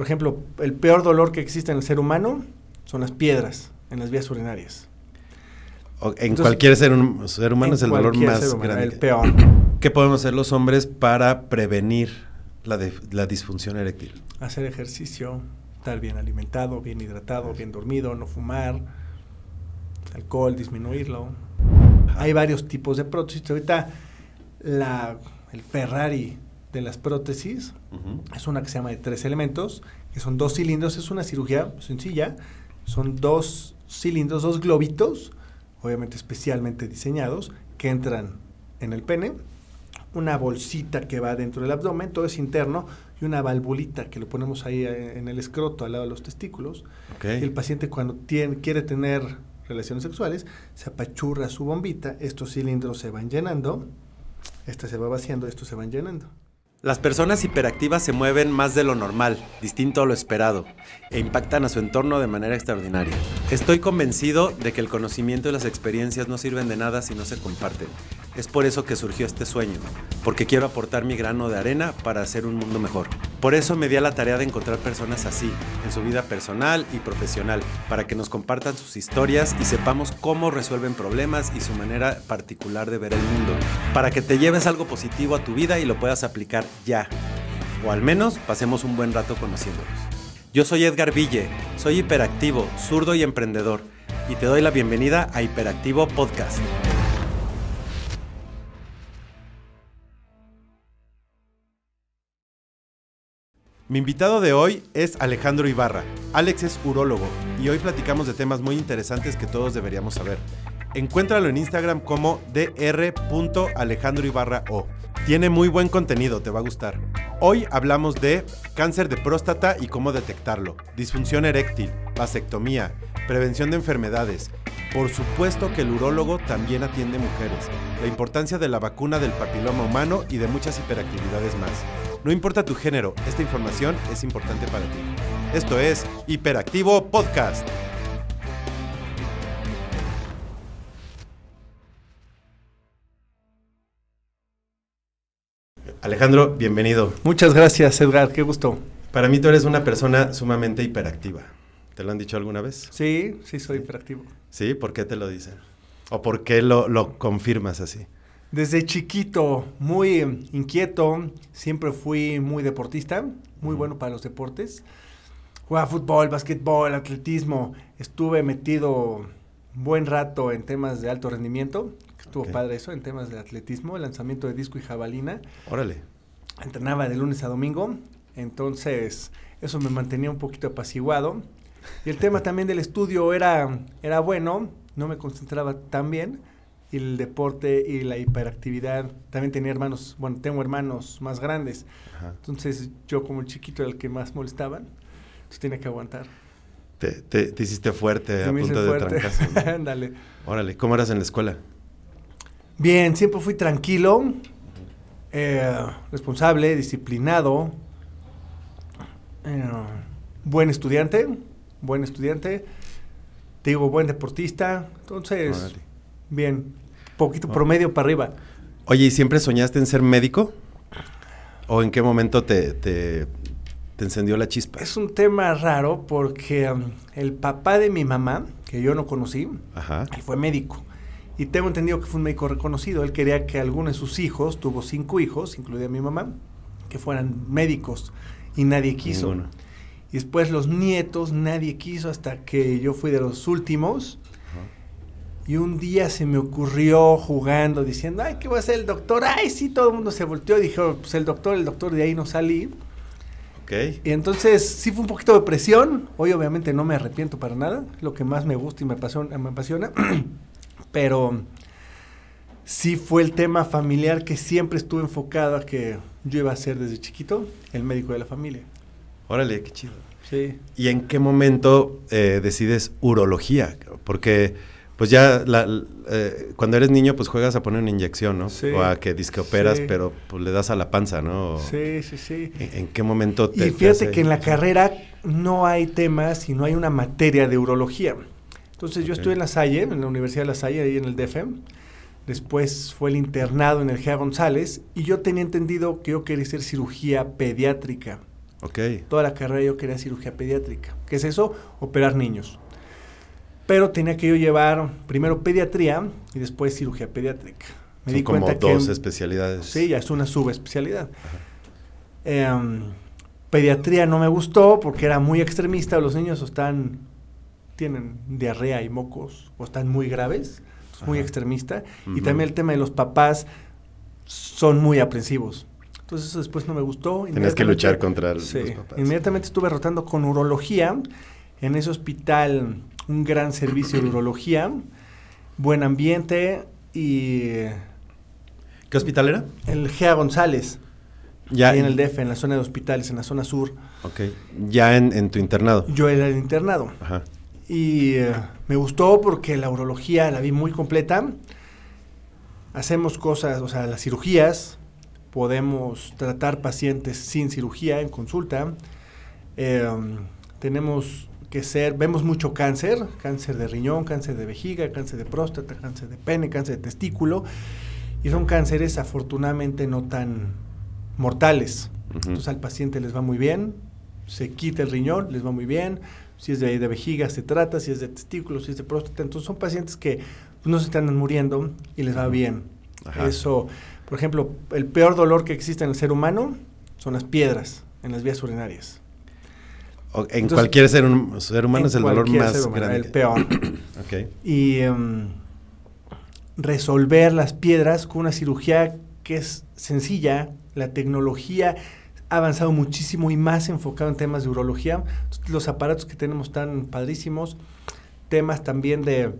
Por ejemplo, el peor dolor que existe en el ser humano son las piedras en las vías urinarias. O- en cualquier ser, hum- ser humano es el dolor más humano, grande. El peor. ¿Qué podemos hacer los hombres para prevenir la, de- la disfunción eréctil? Hacer ejercicio, estar bien alimentado, bien hidratado, bien dormido, no fumar, alcohol, disminuirlo. Hay varios tipos de prótesis. Ahorita la, el Ferrari de las prótesis es una que se llama de tres elementos, que son dos cilindros. Es una cirugía sencilla. Son dos cilindros, dos globitos, obviamente especialmente diseñados, que entran en el pene. Una bolsita que va dentro del abdomen, todo es interno, y una valvulita que lo ponemos ahí eh, en el escroto al lado de los testículos. Y el paciente cuando tiene, quiere tener relaciones sexuales, se apachurra su bombita, estos cilindros se van llenando, esta se va vaciando, estos se van llenando. Las personas hiperactivas se mueven más de lo normal, distinto a lo esperado, e impactan a su entorno de manera extraordinaria. Estoy convencido de que el conocimiento y las experiencias no sirven de nada si no se comparten. Es por eso que surgió este sueño, porque quiero aportar mi grano de arena para hacer un mundo mejor. Por eso me di a la tarea de encontrar personas así, en su vida personal y profesional, para que nos compartan sus historias y sepamos cómo resuelven problemas y su manera particular de ver el mundo, para que te lleves algo positivo a tu vida y lo puedas aplicar ya, o al menos pasemos un buen rato conociéndolos. Yo soy Edgar Ville, soy hiperactivo, zurdo y emprendedor, y te doy la bienvenida a Hiperactivo Podcast. Mi invitado de hoy es Alejandro Ibarra. Alex es urólogo y hoy platicamos de temas muy interesantes que todos deberíamos saber. Encuéntralo en Instagram como dr.alejandroibarrao. Tiene muy buen contenido, te va a gustar. Hoy hablamos de cáncer de próstata y cómo detectarlo, disfunción eréctil, vasectomía, prevención de enfermedades. Por supuesto que el urólogo también atiende mujeres, la importancia de la vacuna del papiloma humano y de muchas hiperactividades más. No importa tu género, esta información es importante para ti. Esto es Hiperactivo Podcast. Alejandro, bienvenido. Muchas gracias, Edgar, qué gusto. Para mí tú eres una persona sumamente hiperactiva. ¿Te lo han dicho alguna vez? Sí, sí, soy hiperactivo. ¿Sí? ¿Por qué te lo dicen? ¿O por qué lo, lo confirmas así? Desde chiquito, muy eh, inquieto, siempre fui muy deportista, muy bueno para los deportes. Jugaba fútbol, básquetbol, atletismo. Estuve metido un buen rato en temas de alto rendimiento. Estuvo padre eso, en temas de atletismo, lanzamiento de disco y jabalina. Órale. Entrenaba de lunes a domingo, entonces eso me mantenía un poquito apaciguado. Y el tema también del estudio era, era bueno, no me concentraba tan bien. Y el deporte y la hiperactividad, también tenía hermanos, bueno, tengo hermanos más grandes. Ajá. Entonces yo como el chiquito era el que más molestaban, entonces tenía que aguantar. Te, te- te hiciste fuerte a punto de trancazo. ¿no? Ándale. Órale, ¿cómo eras en la escuela? Bien, siempre fui tranquilo, eh, responsable, disciplinado, eh, buen estudiante, buen estudiante, te digo, buen deportista, entonces, Órale. bien, poquito Órale. promedio para arriba. Oye, ¿y siempre soñaste en ser médico? ¿O en qué momento te, te, te encendió la chispa? Es un tema raro porque um, el papá de mi mamá, que yo no conocí, Ajá. él fue médico. Y tengo entendido que fue un médico reconocido. Él quería que alguno de sus hijos, tuvo cinco hijos, incluida mi mamá, que fueran médicos. Y nadie quiso. Ninguno. Y después los nietos, nadie quiso hasta que yo fui de los últimos. Y un día se me ocurrió jugando, diciendo, ay, ¿qué va a hacer el doctor? Ay, sí, todo el mundo se volteó y dijo, pues el doctor, el doctor, de ahí no salí. Ok. Y entonces sí fue un poquito de presión. Hoy obviamente no me arrepiento para nada. Lo que más me gusta y me apasiona. Me apasiona. Pero sí fue el tema familiar que siempre estuve enfocado a que yo iba a ser desde chiquito el médico de la familia. Órale, qué chido. Sí. ¿Y en qué momento eh, decides urología? Porque, pues ya, la- eh, cuando eres niño, pues juegas a poner una inyección, ¿no? Sí. O a que disque operas, Sí. pero pues le das a la panza, ¿no? O- Sí, sí, sí. ¿En, en qué momento te Y te fíjate hace- que en la carrera no hay temas y no hay una materia de urología. Entonces yo estuve en La Salle, en la Universidad de La Salle, ahí en el DFM. Después fue el internado en el GEA González y yo tenía entendido que yo quería hacer cirugía pediátrica Ok. Toda la carrera yo quería cirugía pediátrica. ¿Qué es eso? Operar niños. Pero tenía que yo llevar primero pediatría y después cirugía pediátrica. Me Son di como cuenta dos que especialidades. sí, ya es una subespecialidad. Em, pediatría no me gustó porque era muy extremista. Los niños están tienen diarrea y mocos o están muy graves, es muy extremista. Y también el tema de los papás son muy aprensivos. Entonces eso después no me gustó. Tenías que luchar contra el- Sí. los papás. Inmediatamente estuve rotando con urología. En ese hospital, un gran servicio de urología, buen ambiente y ¿Qué hospital era? el GEA González, Ya ahí en el DF, en la zona de hospitales, en la zona sur. Ok. Ya en, en tu internado. Yo era el internado. Ajá. Y eh, me gustó porque la urología la vi muy completa. Hacemos cosas, o sea, las cirugías, podemos tratar pacientes sin cirugía en consulta. Eh, tenemos que ser, vemos mucho cáncer, cáncer de riñón, cáncer de vejiga, cáncer de próstata, cáncer de pene, cáncer de testículo. Y son cánceres afortunadamente no tan mortales. Entonces al paciente les va muy bien, se quita el riñón, les va muy bien. Si es de, de vejiga se trata, si es de testículos, si es de próstata. Entonces son pacientes que no se están muriendo y les va bien. Ajá. Eso, por ejemplo, el peor dolor que existe en el ser humano son las piedras en las vías urinarias. O- en Entonces, cualquier ser, ser humano es el dolor más ser humano, grande. El peor. Ok. y em, resolver las piedras con una cirugía que es sencilla, la tecnología ha avanzado muchísimo y más enfocado en temas de urología. Entonces, los aparatos que tenemos están padrísimos, temas también de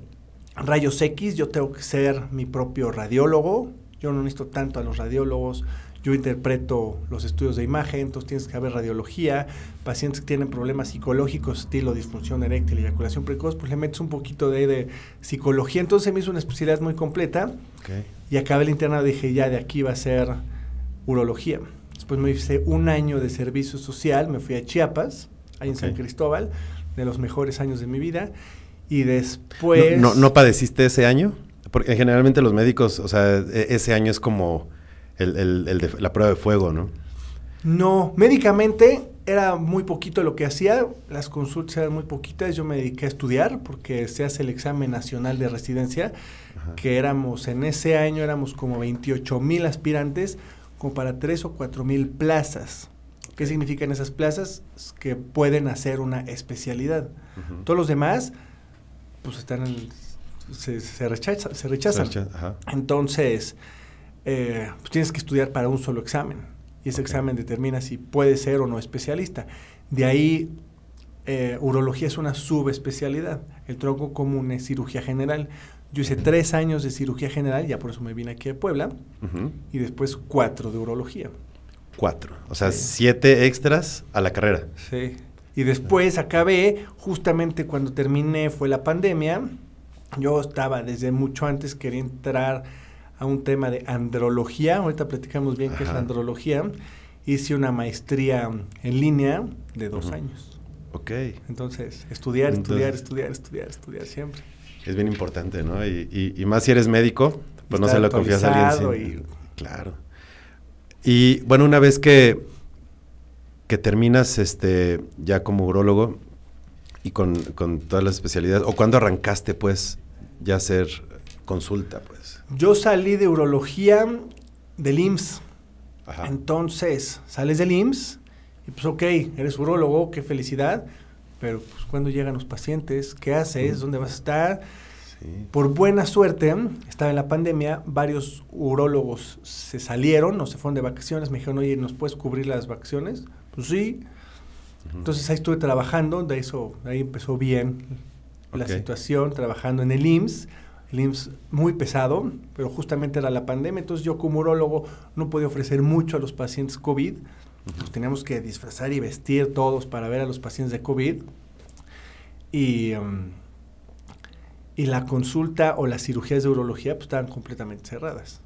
rayos X, yo tengo que ser mi propio radiólogo, yo no necesito tanto a los radiólogos, yo interpreto los estudios de imagen, entonces tienes que haber radiología, pacientes que tienen problemas psicológicos, estilo disfunción eréctil, eyaculación precoz, pues le metes un poquito de, de psicología, entonces se me hizo una especialidad muy completa Ok. y acabé el internado y dije, ya de aquí va a ser urología. Después me hice un año de servicio social, me fui a Chiapas, ahí en San. Cristóbal, de los mejores años de mi vida, y después... ¿No, no, no padeciste ese año? Porque generalmente los médicos, o sea, e- ese año es como el, el- el de la prueba de fuego, ¿no? No, médicamente era muy poquito lo que hacía, las consultas eran muy poquitas, yo me dediqué a estudiar porque se hace el examen nacional de residencia, Ajá. que éramos, en ese año éramos como 28 mil aspirantes, como para 3 o 4 mil plazas. ¿Qué significan esas plazas? Que pueden hacer una especialidad. Todos los demás, pues están en- se, se rechaza- se rechazan. Recha- Ajá. Entonces, eh, pues tienes que estudiar para un solo examen. Y ese examen determina si puede ser o no especialista. De ahí, eh, urología es una subespecialidad. El tronco común es cirugía general. Yo hice tres años de cirugía general, ya por eso me vine aquí a Puebla, y después cuatro de urología. Cuatro. O sea, Sí. siete extras a la carrera. Sí. Y después acabé, justamente cuando terminé fue la pandemia. Yo estaba desde mucho antes, quería entrar a un tema de andrología. Ahorita platicamos bien qué es Ajá. la andrología. Hice una maestría en línea de dos años. Ok. Entonces, estudiar, Entonces- estudiar, estudiar, estudiar, estudiar siempre. Es bien importante, ¿no? Y, y- y más si eres médico, pues no se lo confías a alguien. sin- y- Claro. Y bueno, una vez que, que terminas este, ya como urólogo y con, con todas las especialidades, o cuando arrancaste, pues, ya hacer consulta, pues. Yo salí de urología del IMSS. Ajá. Entonces, sales del IMSS y pues ok, eres urólogo, qué felicidad, pero pues cuando llegan los pacientes, ¿qué haces? Mm. ¿Dónde vas a estar? Sí. Por buena suerte, estaba en la pandemia, varios urólogos se salieron o se fueron de vacaciones, me dijeron, oye, ¿nos puedes cubrir las vacaciones? Pues sí. Entonces ahí estuve trabajando, de eso, ahí empezó bien la situación, trabajando en el IMSS. El IMSS muy pesado, pero justamente era la pandemia, entonces yo como urólogo no podía ofrecer mucho a los pacientes COVID. Pues teníamos que disfrazar y vestir todos para ver a los pacientes de COVID. Y, um, y la consulta o las cirugías de urología pues, estaban completamente cerradas.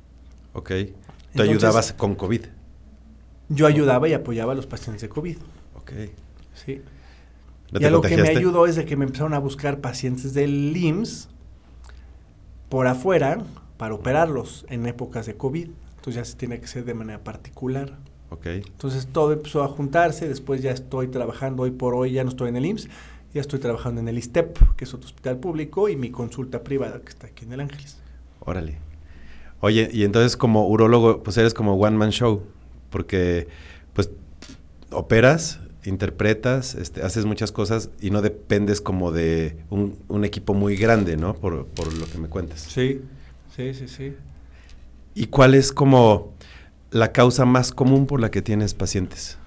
Ok. Tú Entonces- ayudabas con COVID. Yo ayudaba y apoyaba a los pacientes de COVID. Ok. Sí. ¿No y algo que me ayudó es de que me empezaron a buscar pacientes del IMSS por afuera para operarlos en épocas de COVID. Entonces ya se tiene que ser de manera particular. Ok. Entonces todo empezó a juntarse, después ya estoy trabajando hoy por hoy, ya no estoy en el IMSS, ya estoy trabajando en el ISTEP, que es otro hospital público, y mi consulta privada, que está aquí en el Ángeles. Órale. Oye, y entonces como urólogo, pues eres como one man show, porque pues operas, interpretas, este, haces muchas cosas y no dependes como de un, un equipo muy grande, ¿no? Por, por lo que me cuentas. Sí, sí, sí, sí. ¿Y cuál es como la causa más común por la que tienes pacientes?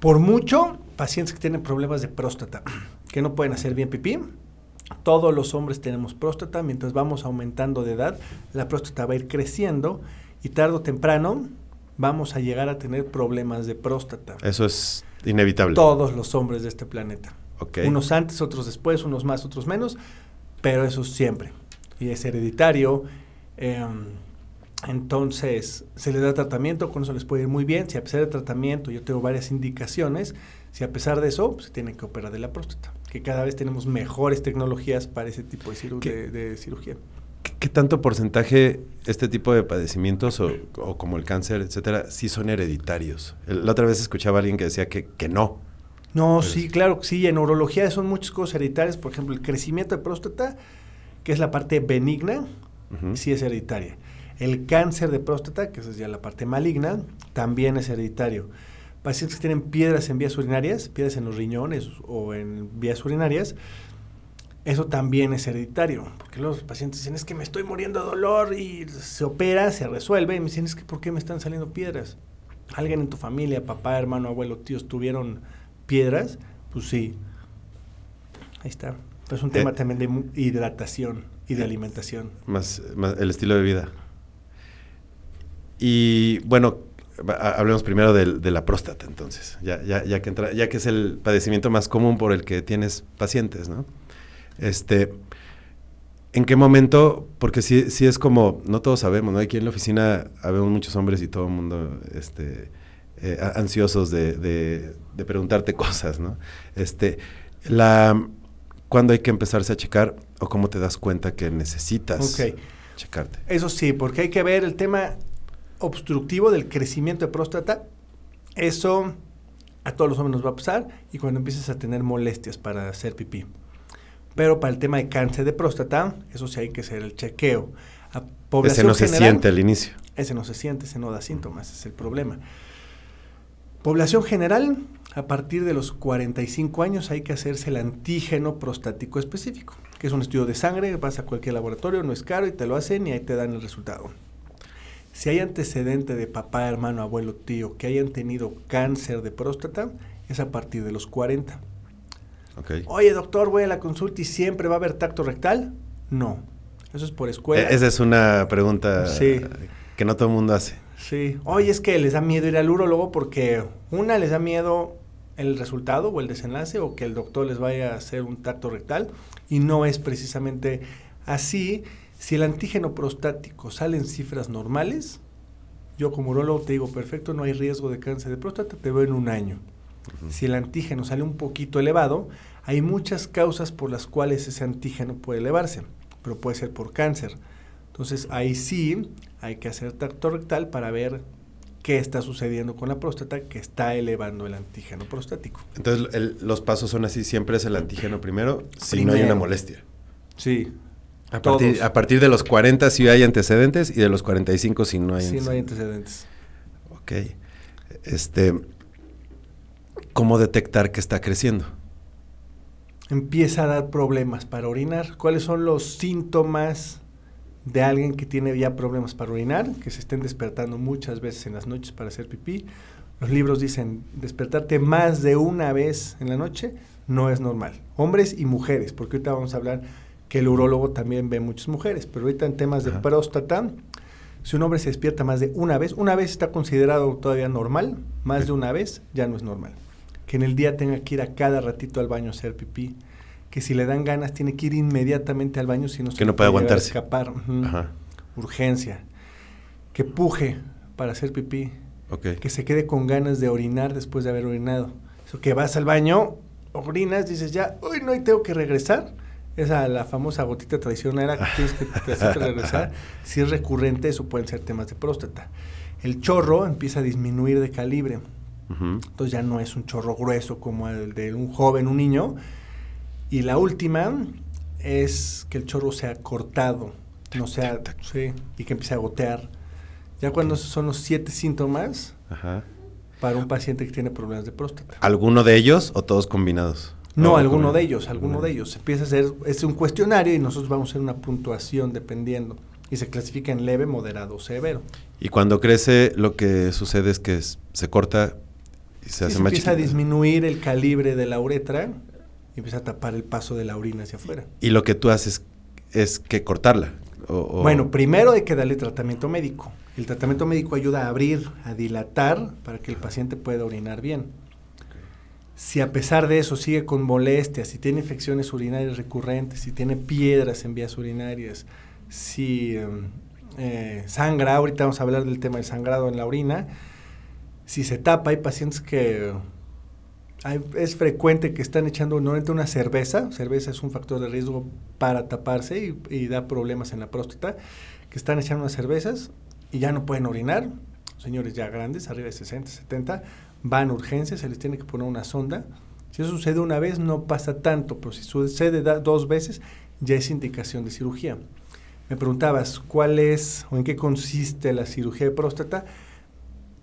Por mucho, pacientes que tienen problemas de próstata, que no pueden hacer bien pipí. Todos los hombres tenemos próstata, mientras vamos aumentando de edad, la próstata va a ir creciendo y tarde o temprano vamos a llegar a tener problemas de próstata. Eso es inevitable. Todos los hombres de este planeta. Unos antes, otros después, unos más, otros menos, pero eso siempre. Y es hereditario. eh, entonces, se les da tratamiento, con eso les puede ir muy bien. Si a pesar del tratamiento yo tengo varias indicaciones, si a pesar de eso, pues, se tiene que operar de la próstata. Que cada vez tenemos mejores tecnologías para ese tipo de, ciru- de- de cirugía. ¿Qué, qué tanto porcentaje este tipo de padecimientos o, o como el cáncer, etcétera, sí son hereditarios? La otra vez escuchaba a alguien que decía que, que no. No, sí, claro sí. En urología son muchas cosas hereditarias. Por ejemplo, el crecimiento de próstata, que es la parte benigna, sí es hereditaria. El cáncer de próstata, que es ya la parte maligna, también es hereditario. Pacientes que tienen piedras en vías urinarias, piedras en los riñones o en vías urinarias, eso también es hereditario. Porque los pacientes dicen, es que me estoy muriendo de dolor y se opera, se resuelve. Y me dicen, es que ¿por qué me están saliendo piedras? ¿Alguien en tu familia, papá, hermano, abuelo, tíos, tuvieron piedras? Pues sí. Ahí está. Pero es un tema Eh, también de hidratación y de alimentación. Más, más el estilo de vida. Y bueno, hablemos primero del- de, la próstata entonces, ya, ya, ya, que entra- ya que es el padecimiento más común por el que tienes pacientes, ¿no? Este, ¿En qué momento? Porque sí, sí es como, no todos sabemos, ¿no? Aquí en la oficina habemos muchos hombres y todo el mundo este, eh, ansiosos de, de- de preguntarte cosas, ¿no? Este, la, ¿Cuándo hay que empezarse a checar o cómo te das cuenta que necesitas Ok. checarte? Eso sí, porque hay que ver el tema obstructivo del crecimiento de próstata. Eso a todos los hombres nos va a pasar y cuando empieces a tener molestias para hacer pipí. Pero para el tema de cáncer de próstata, eso sí hay que hacer el chequeo. A Ese población no se siente al inicio. Ese no se siente, ese no da síntomas, ese es el problema. Población general, a partir de los 45 años hay que hacerse el antígeno prostático específico, que es un estudio de sangre, vas a cualquier laboratorio, no es caro y te lo hacen y ahí te dan el resultado. Si hay antecedente de papá, hermano, abuelo, tío que hayan tenido cáncer de próstata, es a partir de los 40. Ok. Oye, doctor, voy a la consulta y siempre va a haber tacto rectal. No, eso es por escuela. E- Esa es una pregunta Sí. que no todo el mundo hace. Sí. Oye, es que les da miedo ir al urólogo porque una les da miedo el resultado o el desenlace o que el doctor les vaya a hacer un tacto rectal y no es precisamente así. Si el antígeno prostático sale en cifras normales, yo como urólogo te digo, perfecto, no hay riesgo de cáncer de próstata, te veo en un año. Si el antígeno sale un poquito elevado, hay muchas causas por las cuales ese antígeno puede elevarse, pero puede ser por cáncer. Entonces ahí sí hay que hacer tacto rectal para ver qué está sucediendo con la próstata que está elevando el antígeno prostático. Entonces, el- los pasos son así, siempre es el antígeno primero, si no hay una molestia. Sí. A partir, a partir de los 40 si hay antecedentes y de los 45 si no hay Sí, no hay antecedentes. antecedentes. Ok. Este, ¿Cómo detectar que está creciendo? Empieza a dar problemas para orinar. ¿Cuáles son los síntomas de alguien que tiene ya problemas para orinar? Que se estén despertando muchas veces en las noches para hacer pipí. Los libros dicen despertarte más de una vez en la noche no es normal. Hombres y mujeres, porque ahorita vamos a hablar que el urólogo también ve muchas mujeres, pero ahorita en temas de Ajá. próstata, si un hombre se despierta más de una vez, una vez está considerado todavía normal, más de una vez ya no es normal. Que en el día tenga que ir a cada ratito al baño a hacer pipí, que si le dan ganas tiene que ir inmediatamente al baño si no se Que no puede aguantarse. escapar. Ajá. Urgencia. Que puje para hacer pipí, que se quede con ganas de orinar después de haber orinado. Eso que vas al baño, orinas, dices ya, uy, no, y tengo que regresar. Esa la famosa gotita traicionera que tienes que te regresar. Si es recurrente, eso pueden ser temas de próstata. el chorro empieza a disminuir de calibre. Entonces ya no es un chorro grueso como el de un joven, un niño. Y la última es que el chorro sea cortado, no sea, sí, y que empiece a gotear. Ya cuando son los siete síntomas Ajá. para un paciente que tiene problemas de próstata. ¿Alguno de ellos o todos combinados? No, alguno de ellos, alguno de ellos. Se empieza a hacer, es un cuestionario y nosotros vamos a hacer una puntuación dependiendo. Y se clasifica en leve, moderado o severo. Y cuando crece, lo que sucede es que se corta y se Y hace se más empieza a disminuir el calibre de la uretra y empieza a tapar el paso de la orina hacia afuera. Y lo que tú haces es que cortarla. o- o- Bueno, primero hay que darle tratamiento médico. El tratamiento médico ayuda a abrir, a dilatar para que el paciente pueda orinar bien. Si a pesar de eso sigue con molestias, si tiene infecciones urinarias recurrentes, si tiene piedras en vías urinarias, si em, eh, sangra, ahorita vamos a hablar del tema del sangrado en la orina, si se tapa, hay pacientes que es frecuente que están echando normalmente una cerveza, cerveza es un factor de riesgo para taparse y, y da problemas en la próstata, que están echando unas cervezas y ya no pueden orinar, señores ya grandes, arriba de 60, 70, van a urgencias, se les tiene que poner una sonda. Si eso sucede una vez no pasa tanto, pero si sucede dos veces ya es indicación de cirugía. Me preguntabas cuál es o en qué consiste la cirugía de próstata.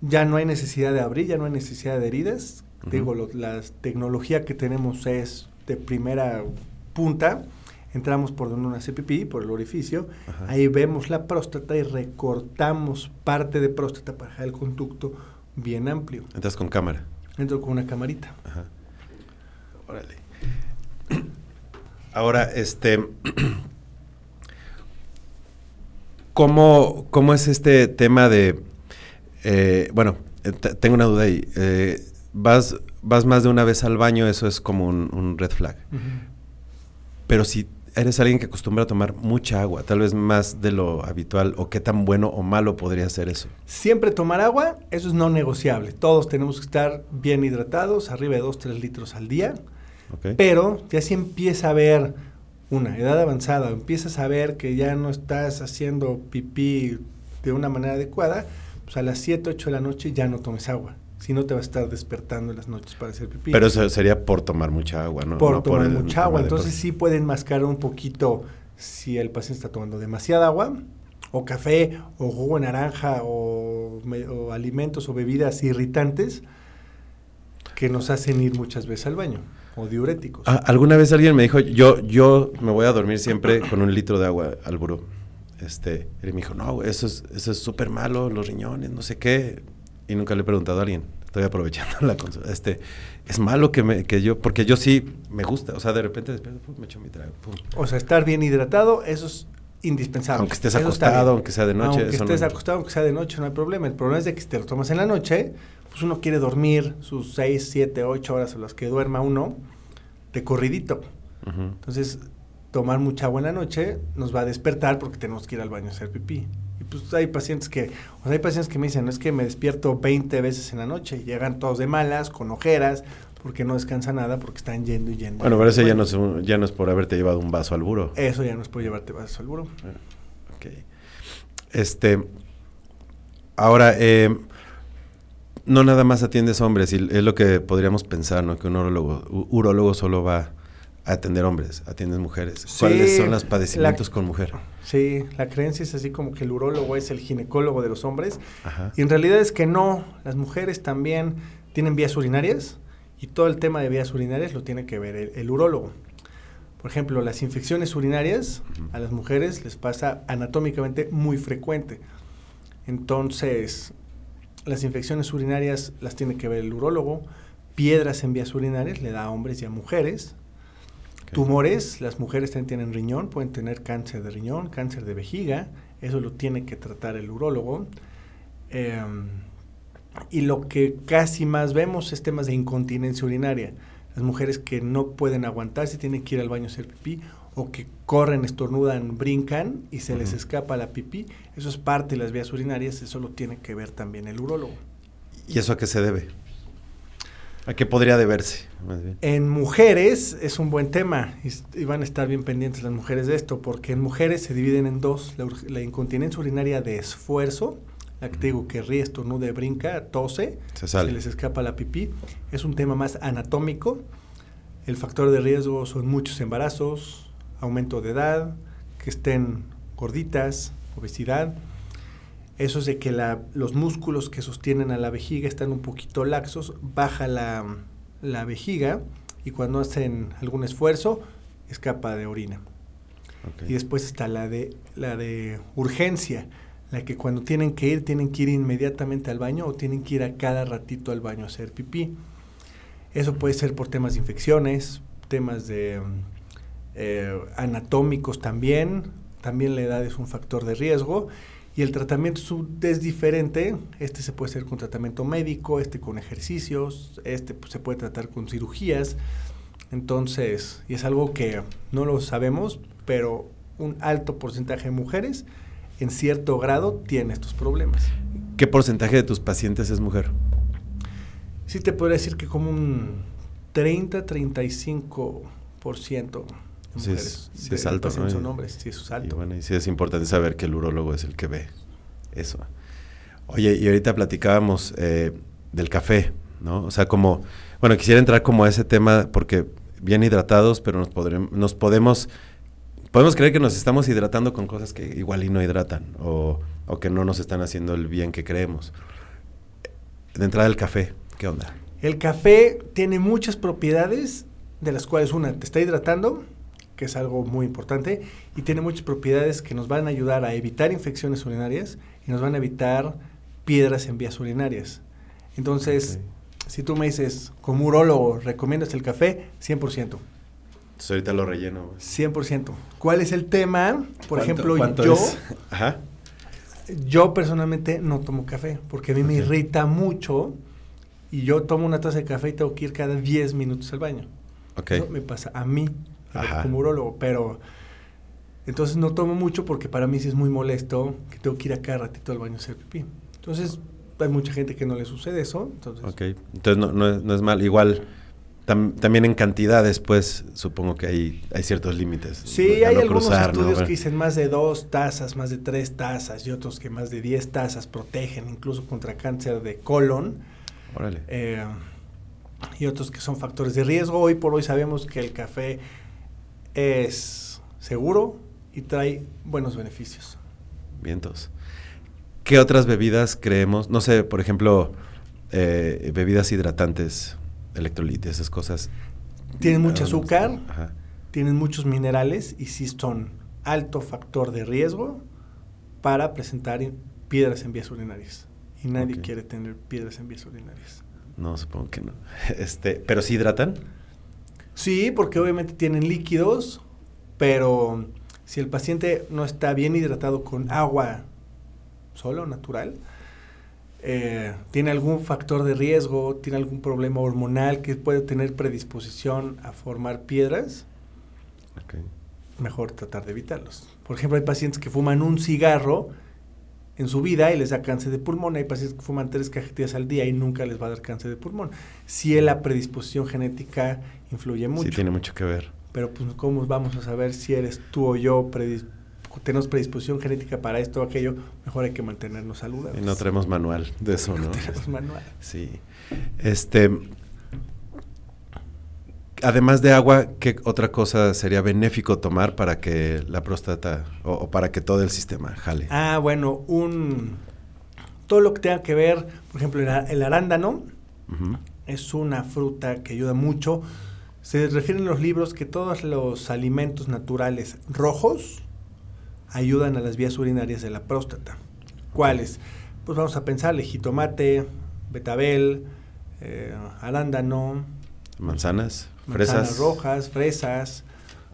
Ya no hay necesidad de abrir, ya no hay necesidad de heridas. Digo, lo- la tecnología que tenemos es de primera punta. Entramos por hace pipí, por el orificio. Ajá. Ahí vemos la próstata y recortamos parte de próstata para dejar el conducto bien amplio. Entras con cámara. Entro con una camarita. Ajá. Órale. Ahora, este. ¿Cómo, cómo es este tema de. Eh, bueno, eh, te- tengo una duda ahí. Eh, vas, vas más de una vez al baño, eso es como un, un red flag. Pero si eres alguien que acostumbra a tomar mucha agua, tal vez más de lo habitual, o qué tan bueno o malo podría ser eso. Siempre tomar agua, eso es no negociable. Todos tenemos que estar bien hidratados, arriba de 2-3 litros al día. Pero ya si empieza a haber una edad avanzada, o empiezas a ver que ya no estás haciendo pipí de una manera adecuada, pues a las 7, 8 de la noche ya no tomes agua. Si no te vas a estar despertando en las noches para hacer pipí. Pero eso sería por tomar mucha agua, ¿no? por No tomar el mucha agua. Entonces sí pueden mascar un poquito si el paciente está tomando demasiada agua, o café, o jugo de naranja, o, o alimentos o bebidas irritantes que nos hacen ir muchas veces al baño, o diuréticos. Ah, alguna vez alguien me dijo, yo, yo me voy a dormir siempre con un litro de agua al buró. Este, y me dijo, no, eso es eso es súper malo, los riñones, no sé qué. Y nunca le he preguntado a alguien. Estoy aprovechando la consulta. Este, es malo que, me, que yo, porque yo sí me gusta. O sea, de repente pum, me echo mi trago. pum. O sea, estar bien hidratado, eso es indispensable. Aunque estés Eso acostado, aunque sea de noche, Aunque eso estés no- acostado, aunque sea de noche, no hay problema. El problema es de que si te lo tomas en la noche, pues uno quiere dormir sus 6, 7, 8 horas o las que duerma uno de corridito. Entonces, tomar mucha agua en la noche nos va a despertar porque tenemos que ir al baño a hacer pipí. Y pues hay pacientes que, o sea, hay pacientes que me dicen, no es que me despierto 20 veces en la noche, llegan todos de malas, con ojeras, porque no descansa nada, porque están yendo y yendo. Bueno, pero eso ya no, es un- ya no es por haberte llevado un vaso al buró. Eso ya no es por llevarte vasos al buró. Ok. Este. Ahora, eh, no nada más atiendes hombres, y es lo que podríamos pensar, ¿no? Que un urólogo, u- urólogo solo va atender hombres, atiendes mujeres. ¿Cuáles son los padecimientos la- con mujer? Sí, la creencia es así como que el urólogo es el ginecólogo de los hombres. Ajá. Y en realidad es que no, las mujeres también tienen vías urinarias y todo el tema de vías urinarias lo tiene que ver el, el urólogo. Por ejemplo, las infecciones urinarias a las mujeres les pasa anatómicamente muy frecuente. Entonces, las infecciones urinarias las tiene que ver el urólogo. Piedras en vías urinarias le da a hombres y a mujeres. Tumores, las mujeres también tienen riñón, pueden tener cáncer de riñón, cáncer de vejiga, eso lo tiene que tratar el urólogo. Eh, y lo que casi más vemos es temas de incontinencia urinaria. Las mujeres que no pueden aguantarse, tienen que ir al baño a hacer pipí, o que corren, estornudan, brincan y se les escapa la pipí. Eso es parte de las vías urinarias, eso lo tiene que ver también el urólogo. ¿Y eso a qué se debe? ¿A qué podría deberse? Más bien. En mujeres es un buen tema y, van a estar bien pendientes las mujeres de esto, porque en mujeres se dividen en dos, la, la incontinencia urinaria de esfuerzo la que te digo que ríe, estornude, brinca, tose, Se sale. les escapa la pipí. Es un tema más anatómico. El factor de riesgo son muchos embarazos, aumento de edad, que estén gorditas, obesidad. Eso es de que la- los músculos que sostienen a la vejiga están un poquito laxos, baja la, la vejiga y cuando hacen algún esfuerzo escapa de orina. Y después está la de, la de urgencia, la que cuando tienen que ir, tienen que ir inmediatamente al baño o tienen que ir a cada ratito al baño a hacer pipí. Eso puede ser por temas de infecciones, temas de eh, anatómicos también. También la edad es un factor de riesgo. Y el tratamiento es, diferente. Este se puede hacer con tratamiento médico, este con ejercicios, este pues, se puede tratar con cirugías. Entonces, y es algo que no lo sabemos, pero un alto porcentaje de mujeres en cierto grado tiene estos problemas. ¿Qué porcentaje de tus pacientes es mujer? Sí te podría decir que como un 30-35% es- mujeres. sí de es alto, ¿no? Son hombres, sí, es Y bueno, y sí es importante saber que el urólogo es el que ve eso. Oye, y ahorita platicábamos eh, del café, ¿no? O sea, como, bueno, quisiera entrar como a ese tema porque bien hidratados, pero nos podemos, podemos creer que nos estamos hidratando con cosas que igual y no hidratan o, o que no nos están haciendo el bien que creemos. De entrada el café, ¿qué onda? El café tiene muchas propiedades, de las cuales una te está hidratando, que es algo muy importante, y tiene muchas propiedades que nos van a ayudar a evitar infecciones urinarias y nos van a evitar piedras en vías urinarias. Entonces, si tú me dices, como urólogo, ¿recomiendas el café? 100%. Entonces ahorita lo relleno. 100%. ¿Cuál es el tema? Por ¿Cuánto- ejemplo, cuánto yo, es? Ajá. yo personalmente no tomo café porque a mí me irrita mucho y yo tomo una taza de café y tengo que ir cada 10 minutos al baño. Ok. Eso me pasa a mí Ajá. como urólogo, pero entonces no tomo mucho porque para mí sí es muy molesto que tengo que ir a cada ratito al baño a hacer pipí. Entonces hay mucha gente que no le sucede eso. Entonces, Ok, entonces no, no, es, no es mal. Igual, tam- también en cantidades, pues, supongo que hay, hay ciertos límites. Sí, hay no algunos estudios que dicen más de dos tazas, más de tres tazas y otros que más de 10 tazas protegen incluso contra cáncer de colon. Órale. eh, y otros que son factores de riesgo. Hoy por hoy sabemos que el café es seguro y trae buenos beneficios. Vientos. ¿Qué otras bebidas creemos? No sé, por ejemplo, eh, bebidas hidratantes, electrolitos, esas cosas. Tienen mucho Ah, azúcar, Ajá. tienen muchos minerales y sí son alto factor de riesgo para presentar piedras en vías urinarias. Y nadie quiere tener piedras en vías urinarias. No, supongo que no. Este, ¿Pero sí hidratan? Sí, porque obviamente tienen líquidos, pero si el paciente no está bien hidratado con agua solo, natural, eh, tiene algún factor de riesgo, tiene algún problema hormonal que puede tener predisposición a formar piedras, mejor tratar de evitarlos. Por ejemplo, hay pacientes que fuman un cigarro en su vida y les da cáncer de pulmón. Hay pacientes que fuman tres cajetillas al día y nunca les va a dar cáncer de pulmón. Si la predisposición genética influye mucho. Sí, tiene mucho que ver. Pero pues cómo vamos a saber si eres tú o yo predis- tenemos predisposición genética para esto o aquello, mejor hay que mantenernos saludables. Y no traemos manual de eso, ¿no? tenemos manual. Sí. Este. Además de agua, ¿qué otra cosa sería benéfico tomar para que la próstata o, o para que todo el sistema jale? Ah, bueno, un todo lo que tenga que ver, por ejemplo, el, arándano es una fruta que ayuda mucho. Se refieren los libros que todos los alimentos naturales rojos ayudan a las vías urinarias de la próstata. ¿Cuáles? Pues vamos a pensarle jitomate, betabel, eh, arándano, Manzanas, manzanas fresas. rojas, fresas.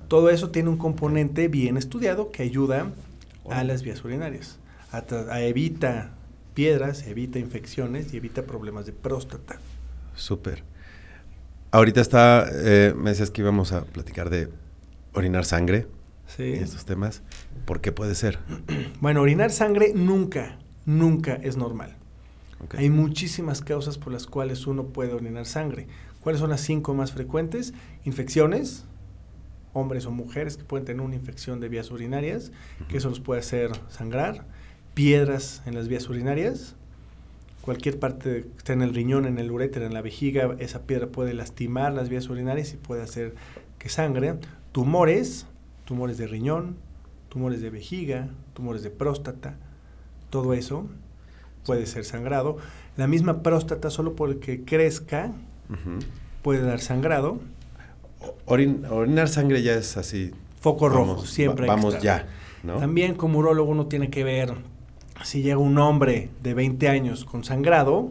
Todo eso tiene un componente bien estudiado que ayuda a las vías urinarias. A, tra- a evita piedras, evita infecciones y evita problemas de próstata. Súper. Ahorita está, eh, me decías que íbamos a platicar de orinar sangre Sí. y estos temas. ¿Por qué puede ser? Bueno, orinar sangre nunca, nunca es normal. Hay muchísimas causas por las cuales uno puede orinar sangre. ¿Cuáles son las cinco más frecuentes? Infecciones, hombres o mujeres que pueden tener una infección de vías urinarias, que eso los puede hacer sangrar. piedras en las vías urinarias. Cualquier parte que esté en el riñón, en el uréter, en la vejiga, esa piedra puede lastimar las vías urinarias y puede hacer que sangre. Tumores, tumores de riñón, tumores de vejiga, tumores de próstata, todo eso puede ser sangrado. La misma próstata, solo porque crezca, puede dar sangrado. orinar sangre ya es así. Foco rojo, siempre. vamos ya. También como urólogo uno tiene que ver si llega un hombre de 20 años con sangrado,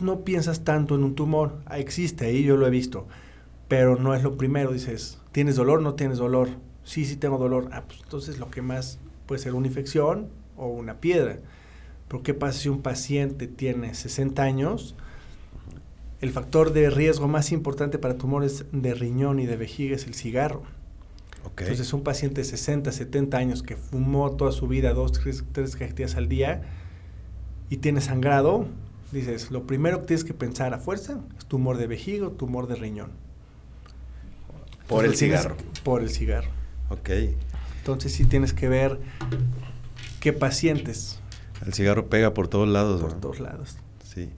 no piensas tanto en un tumor. Ah, existe ahí, yo lo he visto. Pero no es lo primero. Dices, ¿tienes dolor? No tienes dolor. Sí, sí tengo dolor. Ah, pues entonces lo que más puede ser una infección o una piedra. Pero ¿qué pasa si un paciente tiene 60 años? El factor de riesgo más importante para tumores de riñón y de vejiga es el cigarro. Entonces, un paciente de 60, 70 años que fumó toda su vida dos, tres, tres cajetillas al día y tiene sangrado, dices, lo primero que tienes que pensar a fuerza es tumor de vejiga o tumor de riñón. Por el cigarro. Por el cigarro. Ok. Entonces sí tienes que ver qué pacientes. El cigarro pega por todos lados. Por todos lados. Sí.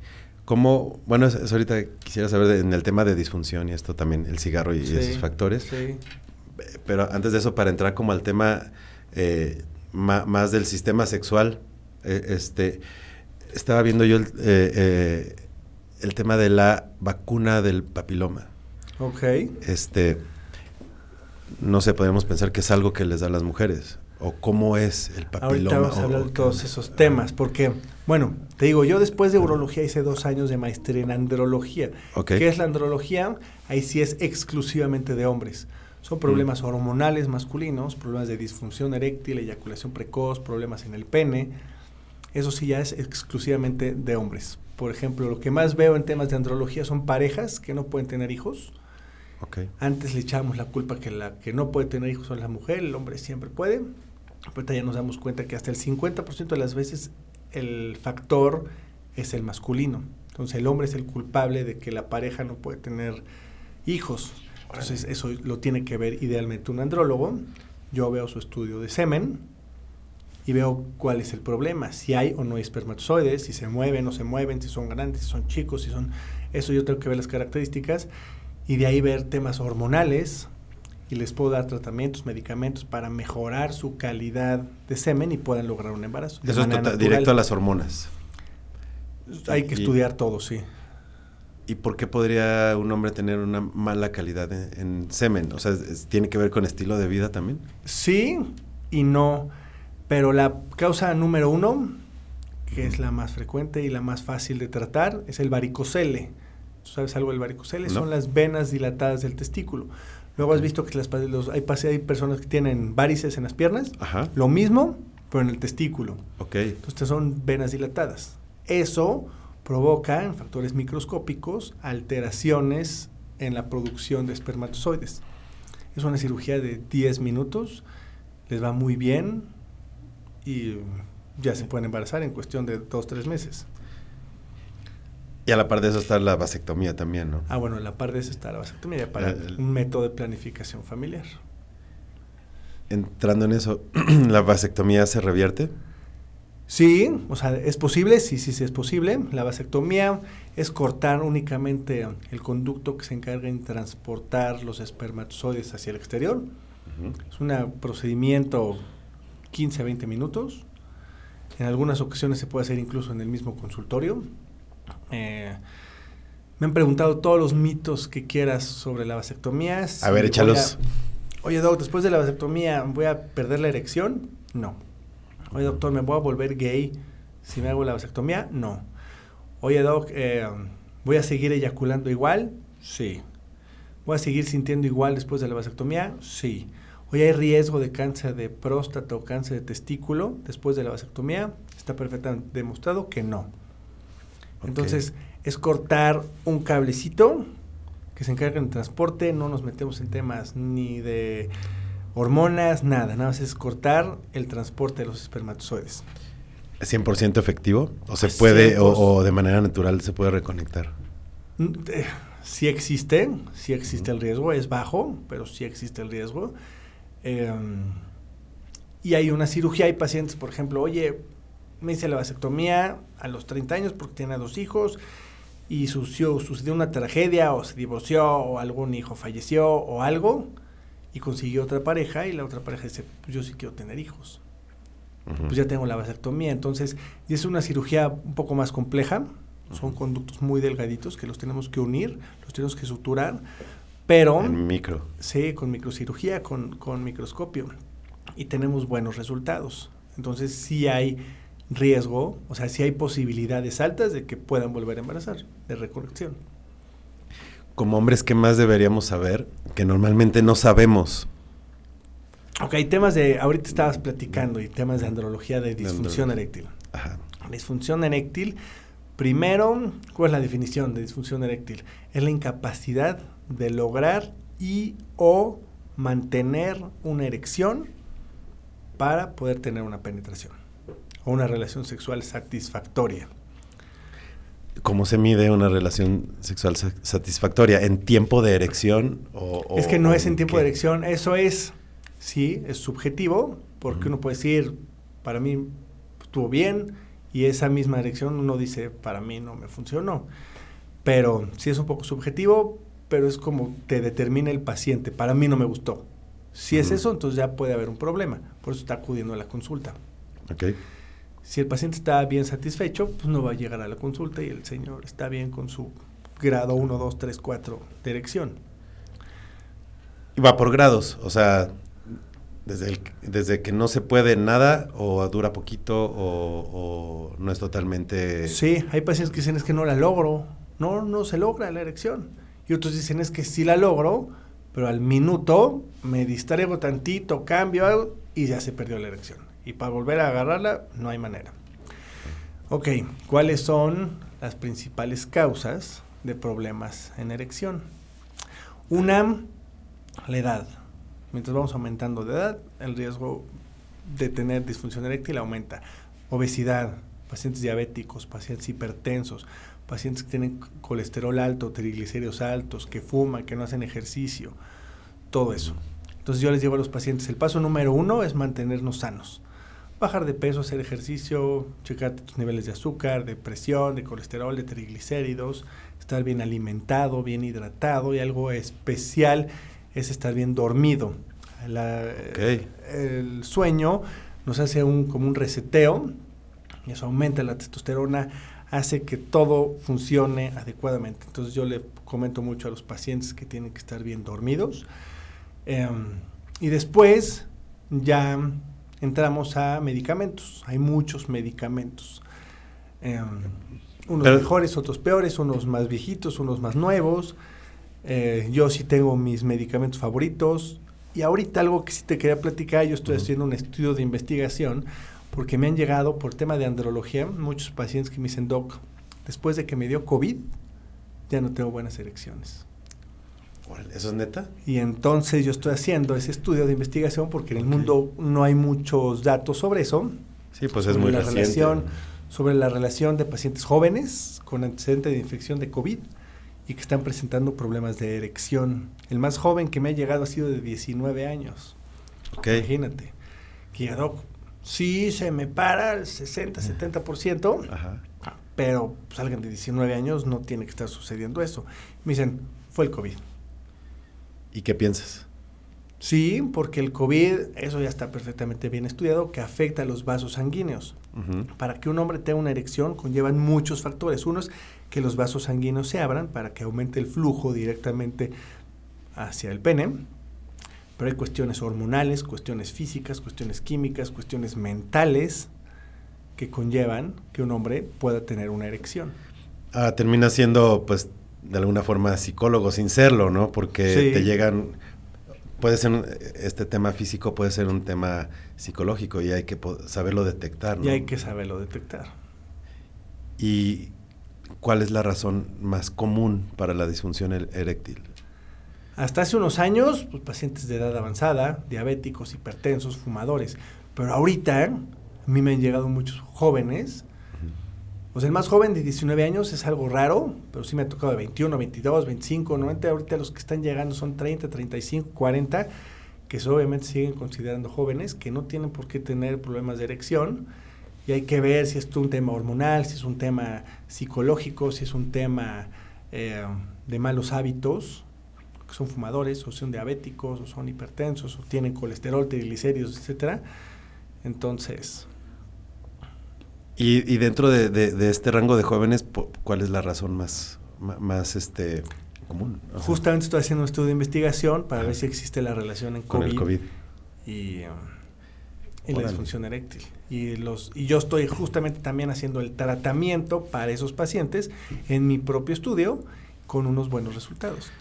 ¿Cómo, bueno, ahorita quisiera saber en el tema de disfunción y esto también, el cigarro y, esos factores. Sí pero antes de eso, para entrar como al tema eh, más del sistema sexual, eh, este, estaba viendo yo eh, el, tema de la vacuna del papiloma. Ok. Este, no sé, podemos pensar que es algo que les da a las mujeres. ¿O cómo es el papiloma? Ahorita vamos a hablar de todos esos temas, porque, bueno, te digo, yo después de urología hice dos años de maestría en andrología. ¿Qué es la andrología? Ahí sí es exclusivamente de hombres. Son problemas hormonales masculinos, problemas de disfunción eréctil, eyaculación precoz, problemas en el pene. Eso sí ya es exclusivamente de hombres. Por ejemplo, lo que más veo en temas de andrología son parejas que no pueden tener hijos. Antes le echábamos la culpa que la que no puede tener hijos es la mujer, el hombre siempre puede. Ahorita ya nos damos cuenta que hasta el 50% de las veces el factor es el masculino. Entonces el hombre es el culpable de que la pareja no puede tener hijos. Entonces, eso lo tiene que ver idealmente un andrólogo. Yo veo su estudio de semen y veo cuál es el problema, si hay o no hay espermatozoides, si se mueven o no se mueven, si son grandes, si son chicos, si son... Eso yo tengo que ver las características y de ahí ver temas hormonales y les puedo dar tratamientos, medicamentos para mejorar su calidad de semen y puedan lograr un embarazo. Eso es directo a las hormonas. Hay que estudiar todo, sí. ¿Y por qué podría un hombre tener una mala calidad en, semen? O sea, ¿tiene que ver con estilo de vida también? Sí y no. Pero la causa número uno, que es la más frecuente y la más fácil de tratar, es el varicocele. ¿Sabes algo del varicocele? Son las venas dilatadas del testículo. Luego has visto que las, los, hay, hay personas que tienen varices en las piernas. Ajá. Lo mismo, pero en el testículo. Ok. Entonces son venas dilatadas. Eso provoca en factores microscópicos alteraciones en la producción de espermatozoides. Es una cirugía de 10 minutos, les va muy bien y ya se pueden embarazar en cuestión de 2-3 meses. Y a la par de eso está la vasectomía también, ¿no? Ah, bueno, a la par de eso está la vasectomía para un método de planificación familiar. Entrando en eso, ¿la vasectomía se revierte? Sí, o sea, es posible, sí, sí, sí es posible. La vasectomía es cortar únicamente el conducto que se encarga en transportar los espermatozoides hacia el exterior. Es un procedimiento 15 a 20 minutos. En algunas ocasiones se puede hacer incluso en el mismo consultorio. Eh, me han preguntado todos los mitos que quieras sobre la vasectomía. a ver, échalos. Oye, Doc, después de la vasectomía, ¿voy a perder la erección? No. Oye, doctor, ¿me voy a volver gay si me hago la vasectomía? No. Oye, doc, eh, ¿voy a seguir eyaculando igual? Sí. ¿Voy a seguir sintiendo igual después de la vasectomía? Sí. Oye, ¿hay riesgo de cáncer de próstata o cáncer de testículo después de la vasectomía? Está perfectamente demostrado que no. Entonces, es cortar un cablecito que se encarga del transporte, no nos metemos en temas ni de hormonas, nada, nada más es cortar el transporte de los espermatozoides. ¿Es 100% efectivo? ¿O se puede, o, de manera natural se puede reconectar? Mm, eh, sí existe, sí existe el riesgo, es bajo, pero sí existe el riesgo. Em, y hay una cirugía. Hay pacientes, por ejemplo, oye, me hice la vasectomía a los 30 años porque tenía dos hijos y sucedió, sucedió una tragedia o se divorció o algún hijo falleció o algo y consiguió otra pareja y la otra pareja dice, pues yo sí quiero tener hijos. Pues ya tengo la vasectomía. Entonces, y es una cirugía un poco más compleja. Son conductos muy delgaditos que los tenemos que unir, los tenemos que suturar, pero... En micro. Sí, con microcirugía, con, con microscopio. Y tenemos buenos resultados. Entonces, sí hay riesgo, o sea, sí hay posibilidades altas de que puedan volver a embarazar, de recorrección. Como hombres, ¿qué más deberíamos saber que normalmente no sabemos? Ok, temas de, ahorita estabas platicando, y temas de andrología de disfunción eréctil. Ajá. Disfunción eréctil, primero, ¿cuál es la definición de disfunción eréctil? Es la incapacidad de lograr y o mantener una erección para poder tener una penetración o una relación sexual satisfactoria. ¿Cómo se mide una relación sexual sa- satisfactoria? ¿En tiempo de erección? O, o- es que no es en tiempo qué? de erección, eso es, sí, es subjetivo, porque uno puede decir, para mí estuvo bien, y esa misma erección uno dice, para mí no me funcionó. Pero sí es un poco subjetivo, pero es como te determina el paciente, para mí no me gustó. Si es eso, entonces ya puede haber un problema, por eso está acudiendo a la consulta. Ok. Si el paciente está bien satisfecho, pues no va a llegar a la consulta y el señor está bien con su grado 1, 2, 3, 4 de erección. Y va por grados, o sea, desde, el- desde que no se puede nada o dura poquito o, o no es totalmente... Sí, hay pacientes que dicen es que no la logro. No, no se logra la erección. Y otros dicen es que sí la logro, pero al minuto me distraigo tantito, cambio algo y ya se perdió la erección. Y para volver a agarrarla no hay manera. Ok, ¿cuáles son las principales causas de problemas en erección? Una, la edad. Mientras vamos aumentando de edad, el riesgo de tener disfunción eréctil aumenta. Obesidad, pacientes diabéticos, pacientes hipertensos, pacientes que tienen colesterol alto, triglicéridos altos, que fuman, que no hacen ejercicio, todo eso. Entonces yo les digo a los pacientes, el paso número uno es mantenernos sanos. Bajar de peso, hacer ejercicio, checar tus niveles de azúcar, de presión, de colesterol, de triglicéridos, estar bien alimentado, bien hidratado y algo especial es estar bien dormido. La-. El sueño nos hace un, como un reseteo y eso aumenta la testosterona, hace que todo funcione adecuadamente. Entonces yo le comento mucho a los pacientes que tienen que estar bien dormidos. Em, y después ya entramos a medicamentos. Hay muchos medicamentos. Em, unos Pero- mejores, otros peores, unos más viejitos, unos más nuevos. Eh, yo sí tengo mis medicamentos favoritos. Y ahorita algo que sí te quería platicar, yo estoy haciendo un estudio de investigación porque me han llegado por tema de andrología muchos pacientes que me dicen, doc, después de que me dio COVID, ya no tengo buenas erecciones. ¿Eso es neta? Y entonces yo estoy haciendo ese estudio de investigación porque en el mundo no hay muchos datos sobre eso. Sí, pues es muy la reciente. relación, sobre la relación de pacientes jóvenes con antecedente de infección de COVID y que están presentando problemas de erección. El más joven que me ha llegado ha sido de 19 años. Ok. Imagínate. Que sí se me para el 60, 70%, Ajá. pero pues, alguien de 19 años no tiene que estar sucediendo eso. Me dicen, fue el COVID. ¿Y qué piensas? Sí, porque el COVID, eso ya está perfectamente bien estudiado, que afecta a los vasos sanguíneos. Para que un hombre tenga una erección conllevan muchos factores. Uno es que los vasos sanguíneos se abran para que aumente el flujo directamente hacia el pene. Pero hay cuestiones hormonales, cuestiones físicas, cuestiones químicas, cuestiones mentales que conllevan que un hombre pueda tener una erección. Ah, termina siendo, pues, de alguna forma psicólogo sin serlo, ¿no? Porque Sí. te llegan, puede ser, un- este tema físico puede ser un tema psicológico y hay que saberlo detectar, ¿no? Y hay que saberlo detectar. ¿Y cuál es la razón más común para la disfunción er- eréctil? Hasta hace unos años, pues, pacientes de edad avanzada, diabéticos, hipertensos, fumadores. Pero ahorita, a mí me han llegado muchos jóvenes. Sea, el más joven de 19 años es algo raro, pero sí me ha tocado de 21, 22, 25, 90. Ahorita los que están llegando son 30, 35, 40, que obviamente siguen considerando jóvenes, que no tienen por qué tener problemas de erección, y hay que ver si es un tema hormonal, si es un tema psicológico, si es un tema eh, de malos hábitos, que son fumadores, o son diabéticos, o son hipertensos, o tienen colesterol, triglicéridos, etcétera. Entonces. Y, dentro de, este rango de jóvenes, ¿cuál es la razón más, más este, común? Justamente estoy haciendo un estudio de investigación para ver si existe la relación en COVID, Con el COVID. y, um, la disfunción eréctil. Y, los, y yo estoy justamente también haciendo el tratamiento para esos pacientes en mi propio estudio con unos buenos resultados.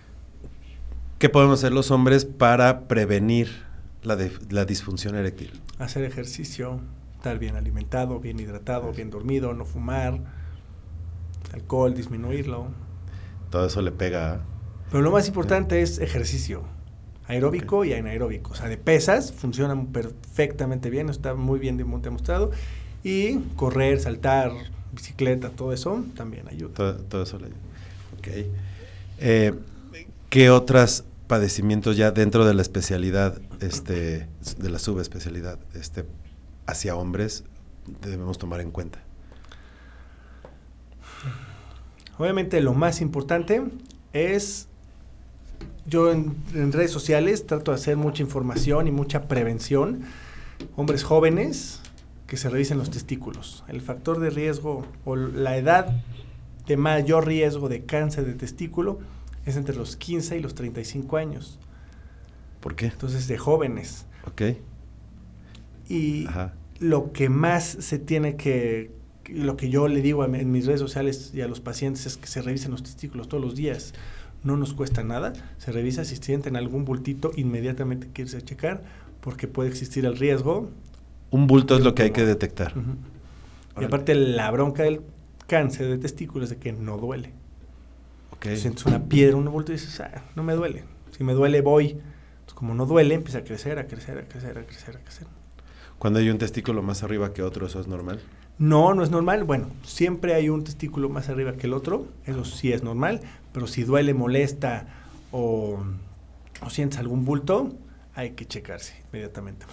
¿Qué podemos hacer los hombres para prevenir la, la disfunción eréctil? Hacer ejercicio, estar bien alimentado, bien hidratado, bien dormido, no fumar, alcohol, disminuirlo. Todo eso le pega. Pero lo más importante es ejercicio, aeróbico y anaeróbico. O sea, de pesas funcionan perfectamente bien, está muy bien demostrado. Y correr, saltar, bicicleta, todo eso también ayuda. Todo, eso le ayuda. Ok. Eh, ¿Qué otros padecimientos ya dentro de la especialidad, este, de la subespecialidad, este, hacia hombres debemos tomar en cuenta? Obviamente lo más importante es, yo en, redes sociales trato de hacer mucha información y mucha prevención. Hombres jóvenes que se revisen los testículos. El factor de riesgo o la edad de mayor riesgo de cáncer de testículo es entre los 15 y los 35 años. ¿Por qué? Entonces, de jóvenes. Ok. Y lo que más se tiene que, lo que yo le digo en mis redes sociales y a los pacientes es que se revisen los testículos todos los días. No nos cuesta nada. Se revisa si sienten algún bultito, inmediatamente que irse a checar porque puede existir el riesgo. Un bulto es lo que hay que detectar. Y aparte la bronca del cáncer de testículos es de que no duele. Sientes una piedra, un bulto y dices, ah, no me duele. Si me duele, voy. como no duele, empieza a crecer, a crecer, a crecer, a crecer, a crecer. Cuando hay un testículo más arriba que otro, ¿eso es normal? No, no es normal. Bueno, siempre hay un testículo más arriba que el otro. Eso sí es normal. Pero si duele, molesta o, o sientes algún bulto, hay que checarse inmediatamente.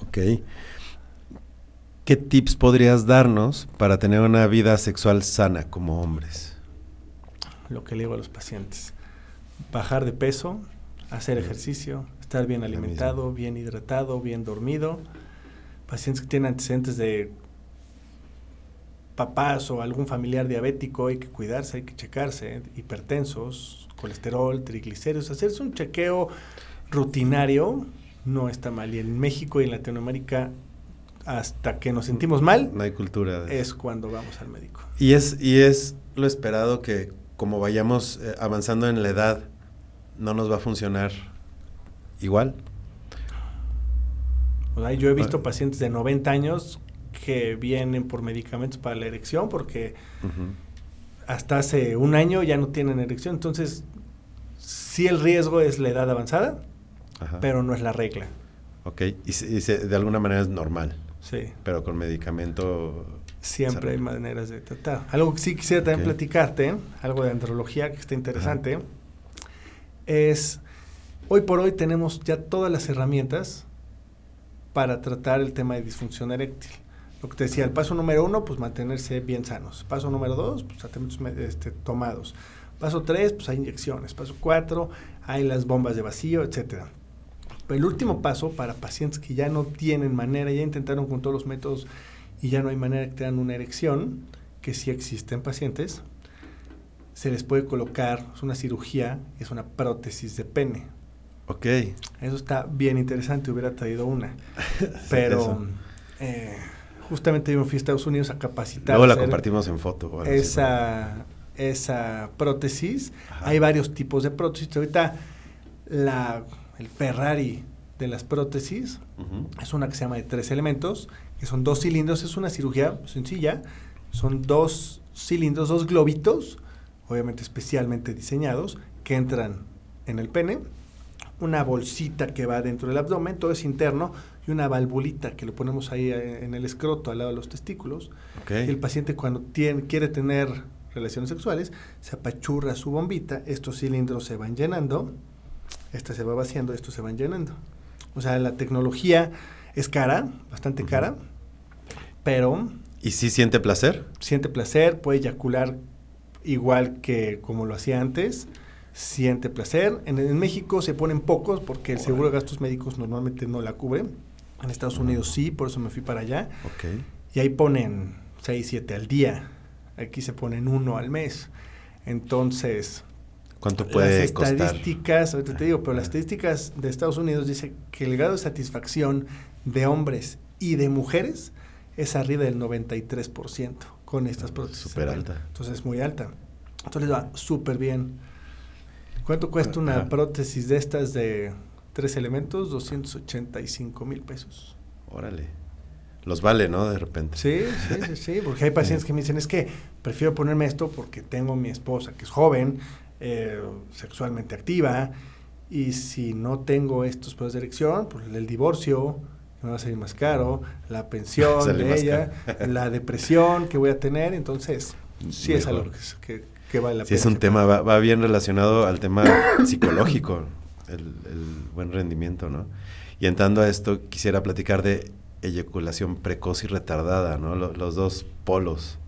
Ok. ¿Qué tips podrías darnos para tener una vida sexual sana como hombres? lo que le digo a los pacientes. Bajar de peso, hacer ejercicio, estar bien alimentado, bien hidratado, bien dormido. Pacientes que tienen antecedentes de papás o algún familiar diabético, hay que cuidarse, hay que checarse, hipertensos, colesterol, triglicéridos, hacerse un chequeo rutinario no está mal. Y en México y en Latinoamérica, hasta que nos sentimos mal, no hay cultura. es cuando vamos al médico. Y es, y es lo esperado que como vayamos eh, avanzando en la edad, no nos va a funcionar igual. yo he visto pacientes de 90 años que vienen por medicamentos para la erección porque hasta hace un año ya no tienen erección. Entonces, sí el riesgo es la edad avanzada, pero no es la regla. Ok, y, de alguna manera es normal. Sí. Pero con medicamento Siempre hay maneras de tratar. Algo que sí quisiera también platicarte, algo de andrología que está interesante, es, hoy por hoy tenemos ya todas las herramientas para tratar el tema de disfunción eréctil. Lo que te decía, el paso número uno, pues mantenerse bien sanos. Paso número dos, pues tratamientos este, tomados. Paso tres, pues hay inyecciones. Paso cuatro, hay las bombas de vacío, etcétera. Pero el último paso para pacientes que ya no tienen manera, ya intentaron con todos los métodos y ya no hay manera que tengan una erección, que sí existe en pacientes, se les puede colocar, es una cirugía, es una prótesis de pene. Ok. Eso está bien interesante, hubiera traído una. Pero eh, justamente yo fui a Estados Unidos a capacitar. Luego la compartimos en foto. esa, esa prótesis. Hay varios tipos de prótesis. Ahorita la, el Ferrari de las prótesis es una que se llama de tres elementos que son dos cilindros, es una cirugía sencilla, son dos cilindros, dos globitos, obviamente especialmente diseñados, que entran en el pene, una bolsita que va dentro del abdomen, todo es interno, y una valvulita que lo ponemos ahí eh, en el escroto al lado de los testículos. Y el paciente cuando tiene, quiere tener relaciones sexuales, se apachurra su bombita, estos cilindros se van llenando esta se va vaciando, estos se van llenando. O sea, la tecnología es cara, bastante cara, pero ¿Y sí siente placer? siente placer, puede eyacular igual que como lo hacía antes, siente placer. En, en México se ponen pocos porque el seguro de gastos médicos normalmente no la cubre. En Estados Unidos sí, por eso me fui para allá. Y ahí ponen 6, 7 al día. Aquí se ponen uno al mes. Entonces, ¿Cuánto puede las costar? estadísticas, ahorita te digo, pero las estadísticas de Estados Unidos dice que el grado de satisfacción de hombres y de mujeres es arriba del 93% con estas prótesis. súper alta. Entonces es muy alta. Entonces les va súper bien. ¿Cuánto cuesta una Ajá. prótesis de estas de tres elementos? 285 mil pesos. Órale. Los vale, ¿no? De repente. Sí, sí, sí, sí, porque hay pacientes que me dicen, es que prefiero ponerme esto porque tengo mi esposa que es joven, eh, sexualmente activa, y si no tengo estos problemas de erección, pues el divorcio me va a salir más caro, la pensión de ella, la depresión que voy a tener, entonces sí es algo que, que vale la Sí, pena. es un tema, va, va bien relacionado al tema psicológico, el, el buen rendimiento, ¿no? Y entrando a esto, quisiera platicar de eyaculación precoz y retardada, ¿no? Lo- los dos polos.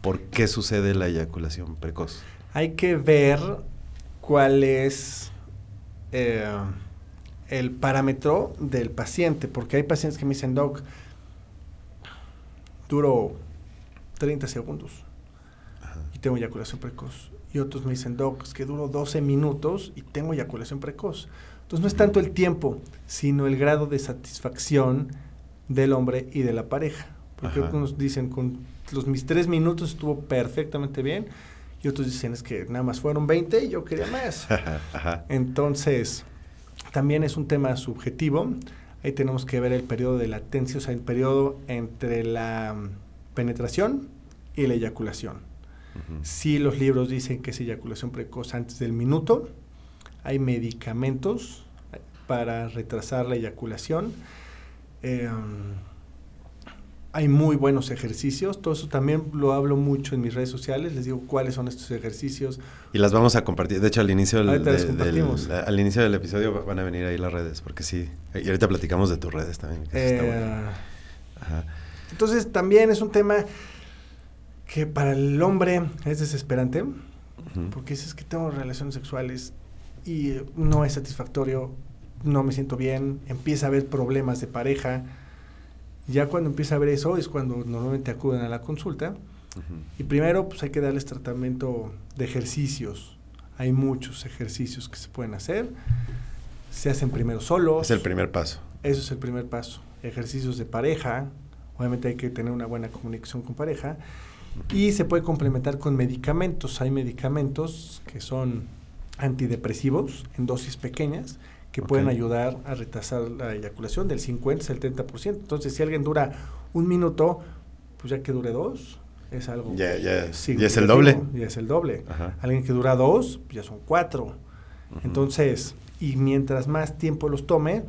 ¿Por qué sucede la eyaculación precoz? Hay que ver cuál es eh, el parámetro del paciente, porque hay pacientes que me dicen, Doc, duro 30 segundos. Y tengo eyaculación precoz. Y otros me dicen, Doc, es que duro 12 minutos y tengo eyaculación precoz. Entonces no es tanto el tiempo, sino el grado de satisfacción del hombre y de la pareja. Porque Ajá. algunos dicen, con los mis tres minutos estuvo perfectamente bien, y otros dicen, es que nada más fueron 20 y yo quería más. Ajá. Entonces, también es un tema subjetivo. Ahí tenemos que ver el periodo de latencia, o sea, el periodo entre la mm, penetración y la eyaculación. Si los libros dicen que es eyaculación precoz antes del minuto, hay medicamentos eh, para retrasar la eyaculación. Eh, hay muy buenos ejercicios, todo eso también lo hablo mucho en mis redes sociales, les digo cuáles son estos ejercicios. Y las vamos a compartir. De hecho, al inicio del, de- al inicio del episodio van a venir ahí las redes, porque sí. Y ahorita platicamos de tus redes también. que está Eh, bueno. Ajá. Entonces también es un tema que para el hombre es desesperante, Ujú. porque dices que tengo relaciones sexuales y eh, no es satisfactorio, no me siento bien, empieza a haber problemas de pareja. Ya cuando empieza a haber eso es cuando normalmente acuden a la consulta. Y primero pues hay que darles tratamiento de ejercicios. Hay muchos ejercicios que se pueden hacer. Se hacen primero solos. Es el primer paso. Eso es el primer paso. Ejercicios de pareja. Obviamente hay que tener una buena comunicación con pareja. Y se puede complementar con medicamentos. Hay medicamentos que son antidepresivos en dosis pequeñas que pueden ayudar a retrasar la eyaculación del 50 al 30%. Entonces, si alguien dura un minuto, pues ya que dure dos, es algo. Ya- ya- ya es el doble. Ya es el doble. Ajá. Alguien que dura dos, pues ya son cuatro. Entonces, y mientras más tiempo los tome,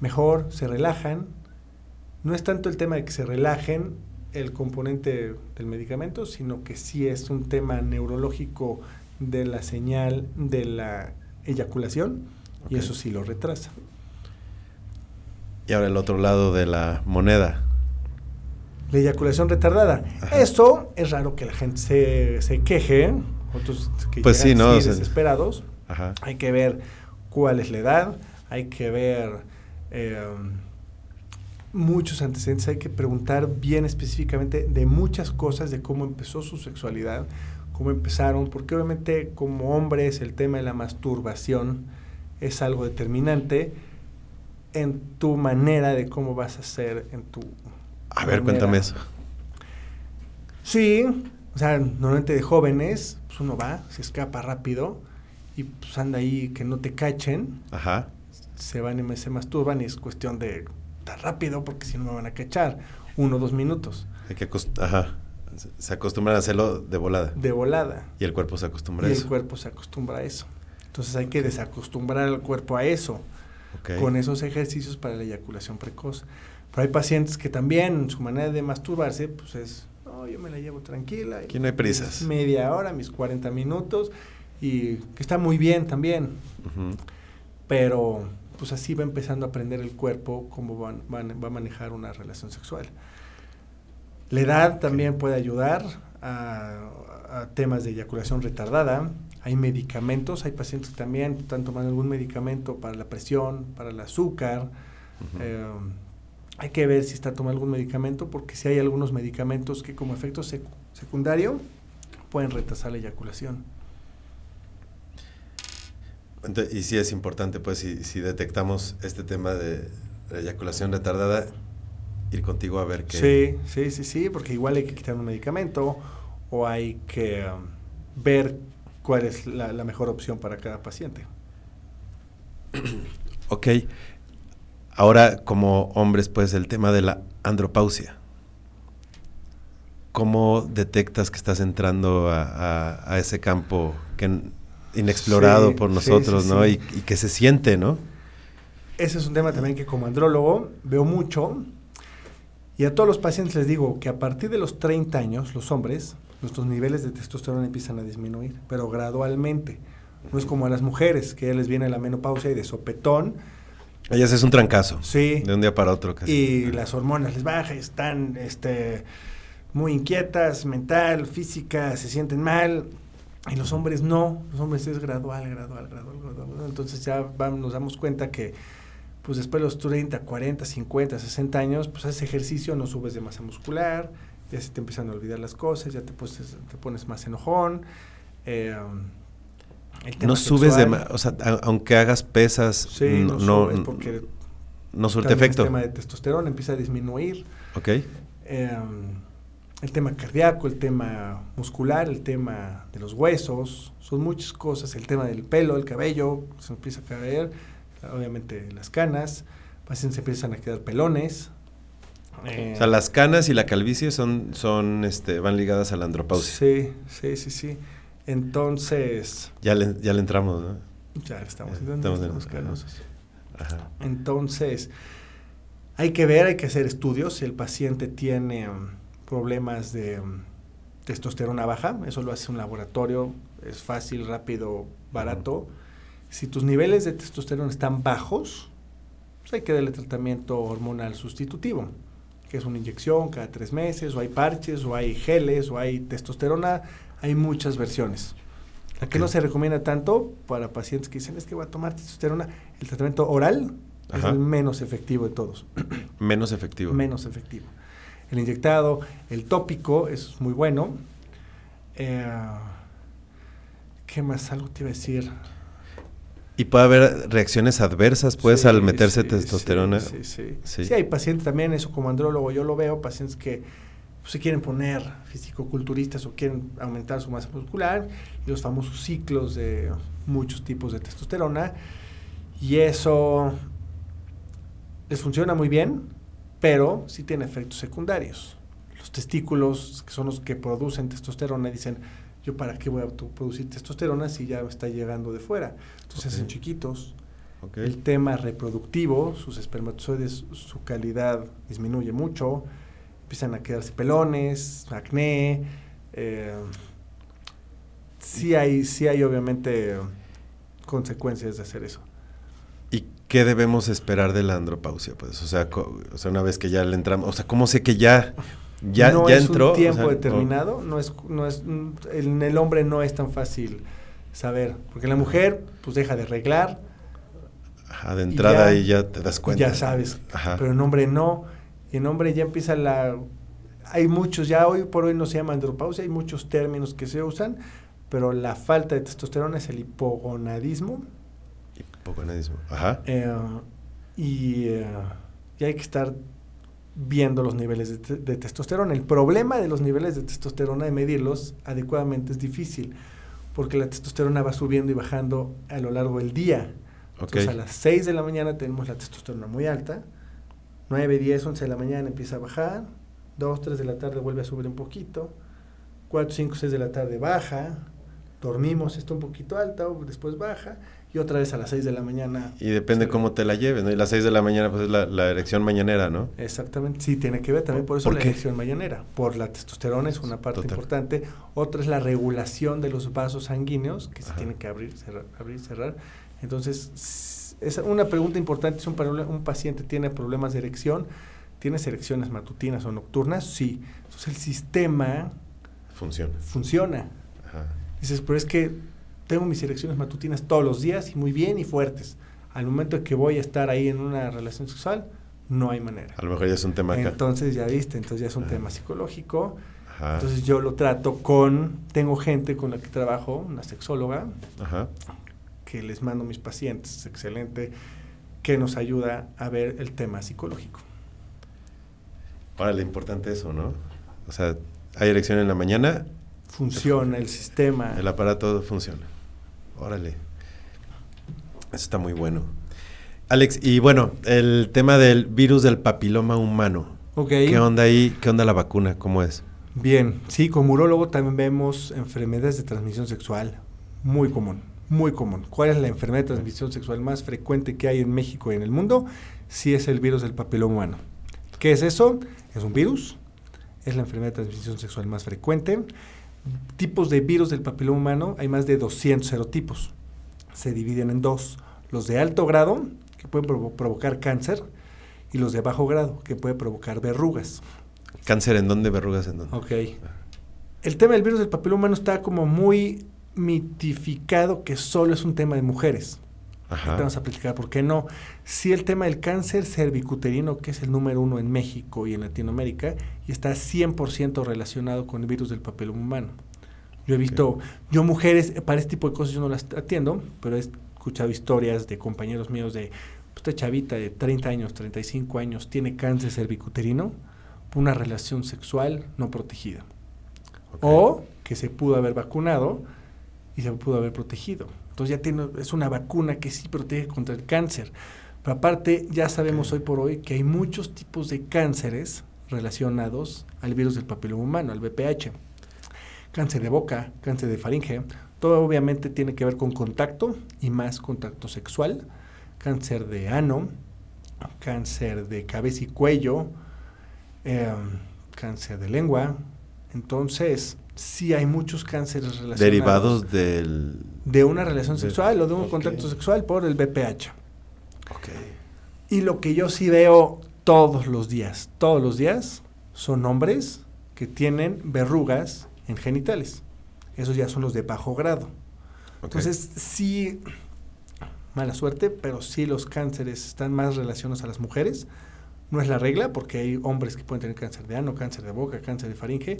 mejor se relajan. No es tanto el tema de que se relajen el componente del medicamento, sino que sí es un tema neurológico de la señal de la eyaculación y eso sí lo retrasa. Y ahora el otro lado de la moneda. La eyaculación retardada. Ajá. Eso es raro que la gente se, se queje, otros que Pues sí, desesperados. Ajá. Hay que ver cuál es la edad, hay que ver eh, muchos antecedentes, hay que preguntar bien específicamente de muchas cosas, de cómo empezó su sexualidad, cómo empezaron, porque obviamente como hombres el tema de la masturbación es algo determinante en tu manera de cómo vas a ser en tu... A ver, manera. cuéntame eso. Sí, o sea, normalmente de jóvenes, pues uno va, se escapa rápido y pues anda ahí que no te cachen, Ajá. se van y se masturban y es cuestión de rápido porque si no me van a cachar, uno o dos minutos Hay que Ajá. Se- acostumbran a hacerlo de volada. de volada Y el cuerpo se acostumbra y a el eso. cuerpo se acostumbra a eso. Entonces hay que desacostumbrar al cuerpo a eso con esos ejercicios para la eyaculación precoz. Pero hay pacientes que también su manera de masturbarse pues es, no, yo me la llevo tranquila. Aquí no hay prisas. Media hora, mis 40 minutos y que está muy bien también, pero pues así va empezando a aprender el cuerpo cómo van- van- va a manejar una relación sexual. La edad también puede ayudar a, a temas de eyaculación retardada. Hay medicamentos, hay pacientes que también están tomando algún medicamento para la presión, para el azúcar. Eh, hay que ver si está tomando algún medicamento, porque si hay algunos medicamentos que como efecto secu- secundario pueden retrasar la eyaculación. Ente- y sí es importante, pues, si, si detectamos este tema de la eyaculación retardada, ir contigo a ver qué. Sí, sí, sí, sí, porque igual hay que quitar un medicamento o hay que um, ver cuál es la, la mejor opción para cada paciente. Ok. Ahora, como hombres, pues, el tema de la andropausia. ¿Cómo detectas que estás entrando a, a- a ese campo que inexplorado Sí, por nosotros, sí, ¿no? Y, y que se siente, ¿no? Ese es un tema también que como andrólogo veo mucho y a todos los pacientes les digo que a partir de los 30 años, los hombres, nuestros niveles de testosterona empiezan a disminuir, pero gradualmente. No es como a las mujeres, que ya les viene la menopausia y de sopetón, Ellas es un trancazo. Sí. De un día para otro casi. y las hormonas les bajan, están este, muy inquietas, mental, física, se sienten mal. Y los hombres no, los hombres es gradual, gradual, gradual, gradual. Entonces ya nos damos cuenta que pues después de los 30, 40, 50, 60 años, pues haces ejercicio, no subes de masa muscular, ya se te empiezan a olvidar las cosas, ya te, pones- te pones más enojón. eh, el tema No subes de... O sea, a- aunque hagas pesas, Sí, no, no, subes porque no surte efecto. El tema de testosterona empieza a disminuir. Ok. Eh, el tema cardíaco, el tema muscular, el tema de los huesos, son muchas cosas. El tema del pelo, el cabello, se empieza a caer, obviamente las canas, pacientes se empiezan a quedar pelones. Eh, O sea, las canas y la calvicie son, son este, van ligadas a la andropausia. Sí, sí, sí, sí. Entonces, Ya, le, ya le entramos, ¿no? ya estamos, Ya, estamos, en- canosos. Ajá. Entonces, hay que ver, hay que hacer estudios. Si el paciente tiene um, problemas de um, testosterona baja, eso lo hace un laboratorio, es fácil, rápido, barato. Si tus niveles de testosterona están bajos, pues hay que darle tratamiento hormonal sustitutivo, que es una inyección cada tres meses, o hay parches, o hay geles, o hay testosterona, hay muchas versiones. La que no se recomienda tanto para pacientes que dicen es que voy a tomar testosterona, el tratamiento oral es el menos efectivo de todos, Menos efectivo. menos efectivo. El inyectado, el tópico, eso es muy bueno. Eh, ¿Qué más? Algo te iba a decir. Y puede haber reacciones adversas, pues, Sí, al meterse sí, testosterona. Sí, sí, Sí. sí. hay pacientes también, eso como andrólogo yo lo veo, pacientes que pues, se quieren poner fisicoculturistas o quieren aumentar su masa muscular y los famosos ciclos de muchos tipos de testosterona. Y eso les funciona muy bien, pero sí tiene efectos secundarios. Los testículos, que son los que producen testosterona, dicen, yo para qué voy a producir testosterona si ya me está llegando de fuera. Entonces se hacen chiquitos. El tema reproductivo, sus espermatozoides, su calidad disminuye mucho, empiezan a quedarse pelones, acné. eh, sí, hay, sí hay obviamente consecuencias de hacer eso. ¿Y qué debemos esperar de la andropausia? Pues, o sea, o sea, una vez que ya le entramos, o sea, ¿cómo sé que ya, ya, no ya es entró? un O tiempo o- determinado, no es, no es, en el hombre no es tan fácil saber, porque la mujer pues deja de arreglar, Ajá, de entrada ya- y ya te das cuenta. ya sabes, Ajá. pero en hombre no, y en hombre ya empieza la, hay muchos, ya hoy por hoy no se llama andropausia, hay muchos términos que se usan, pero la falta de testosterona es el hipogonadismo, Hipogonadismo. Ajá. eh, y, eh, y hay que estar viendo los niveles de, te- de testosterona. El problema de los niveles de testosterona, de medirlos adecuadamente, es difícil, porque la testosterona va subiendo y bajando a lo largo del día. Ok. Entonces a las 6 de la mañana tenemos la testosterona muy alta, 9, 10, 11 de la mañana empieza a bajar, 2, 3 de la tarde vuelve a subir un poquito, 4, 5, 6 de la tarde baja, dormimos, está un poquito alta, después baja, y otra vez a las 6 de la mañana. Y depende Sí. cómo te la lleves, ¿no? Y las 6 de la mañana, pues es la, la erección mañanera, ¿no? Exactamente, sí, tiene que ver también por eso ¿Por la qué? erección mañanera, por la testosterona es una parte Total. importante, otra es la regulación de los vasos sanguíneos, que se tienen que abrir, cerrar, abrir, cerrar. Entonces, es una pregunta importante, si un, un paciente tiene problemas de erección, ¿tienes erecciones matutinas o nocturnas? Sí. Entonces el sistema Funciona. funciona. Ajá. Dices, pero es que tengo mis erecciones matutinas todos los días y muy bien y fuertes. Al momento de que voy a estar ahí en una relación sexual, no hay manera. A lo mejor ya es un tema acá. Entonces ya viste, entonces ya es un Ajá. tema psicológico. Ajá. Entonces yo lo trato con, tengo gente con la que trabajo, una sexóloga, Ajá. que les mando a mis pacientes, es excelente, que nos ayuda a ver el tema psicológico. Órale, importante eso, ¿no? O sea, hay erección en la mañana, Funciona el sistema. el aparato funciona. Órale. Eso está muy bueno. Alex, y bueno, el tema del virus del papiloma humano. ¿Qué onda ahí? ¿Qué onda la vacuna? ¿Cómo es? Bien, sí, como urólogo también vemos enfermedades de transmisión sexual. Muy común, muy común. ¿Cuál es la enfermedad de transmisión sexual más frecuente que hay en México y en el mundo? Sí es el virus del papiloma humano. ¿Qué es eso? Es un virus, es la enfermedad de transmisión sexual más frecuente. Tipos de virus del papiloma humano, hay más de 200 serotipos. Se dividen en dos, los de alto grado, que pueden provo- provocar cáncer, y los de bajo grado, que pueden provocar verrugas. ¿Cáncer en dónde? ¿Verrugas en dónde? Ok. El tema del virus del papiloma humano está como muy mitificado que solo es un tema de mujeres. Ajá. Vamos a platicar por qué no. Si el tema del cáncer cervicuterino, que es el número uno en México y en Latinoamérica, y está 100% relacionado con el virus del papiloma humano. Yo he visto, yo mujeres, eh, para este tipo de cosas yo no las atiendo, pero he escuchado historias de compañeros míos de, pues, esta chavita de 30 años, 35 años, tiene cáncer cervicuterino por una relación sexual no protegida. O que se pudo haber vacunado y se pudo haber protegido. Entonces ya tiene, es una vacuna que sí protege contra el cáncer. Pero aparte, ya sabemos hoy por hoy que hay muchos tipos de cánceres relacionados al virus del papiloma humano, al VPH. Cáncer de boca, cáncer de faringe, todo obviamente tiene que ver con contacto y más contacto sexual. Cáncer de ano, cáncer de cabeza y cuello, eh, cáncer de lengua. Entonces, sí hay muchos cánceres relacionados Derivados del... de una relación sexual o de un contacto sexual por el VPH. Ok. Y lo que yo sí veo todos los días, todos los días, son hombres que tienen verrugas en genitales. Esos ya son los de bajo grado. Entonces, sí, mala suerte, pero sí los cánceres están más relacionados a las mujeres. No es la regla, porque hay hombres que pueden tener cáncer de ano, cáncer de boca, cáncer de faringe,